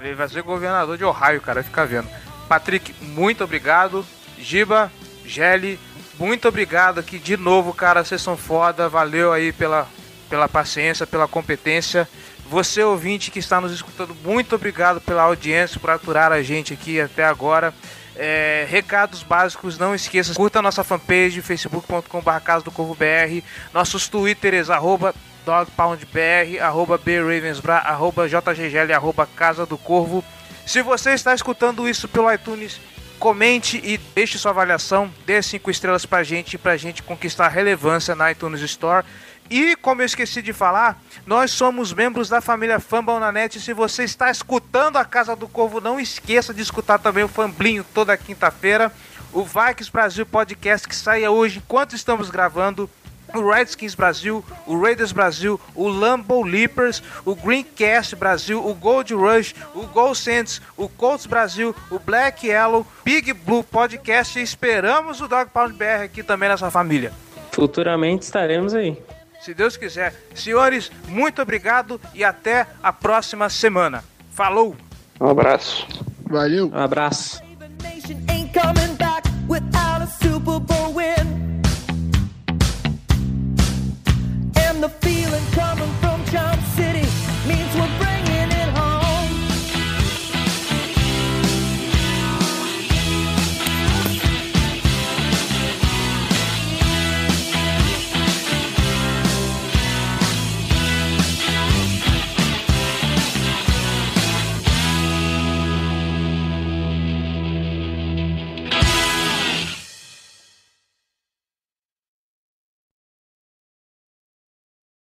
Ele vai ser governador de Ohio, cara. Fica vendo. Patrick, muito obrigado. Giba, Gelli, muito obrigado aqui de novo, cara. Vocês são foda. Valeu aí pela, pela paciência, pela competência. Você, ouvinte que está nos escutando, muito obrigado pela audiência, por aturar a gente aqui até agora. É, recados básicos, não esqueça, curta nossa fanpage, facebook.com.br Casa do Corvo BR, nossos twitters, arroba dogpoundbr, arroba bravensbra, arroba jggl, arroba Casa do Corvo. Se você está escutando isso pelo iTunes, comente e deixe sua avaliação, dê cinco estrelas pra gente, pra gente conquistar relevância na iTunes Store. E, como eu esqueci de falar, nós somos membros da família Fumble na net. Se você está escutando a Casa do Corvo, não esqueça de escutar também o Famblinho toda quinta-feira. O Vikings Brasil Podcast que sai hoje enquanto estamos gravando. O Redskins Brasil, o Raiders Brasil, o Lambo Leapers, o Greencast Brasil, o Gold Rush, o Gold Saints, o Colts Brasil, o Black Yellow, Big Blue Podcast e esperamos o Dog Pound BR aqui também nessa família. Futuramente estaremos aí. Se Deus quiser. Senhores, muito obrigado e até a próxima semana. Falou! Um abraço. Valeu. Um abraço. The nation ain't coming back without a Super Bowl win. And the feeling coming.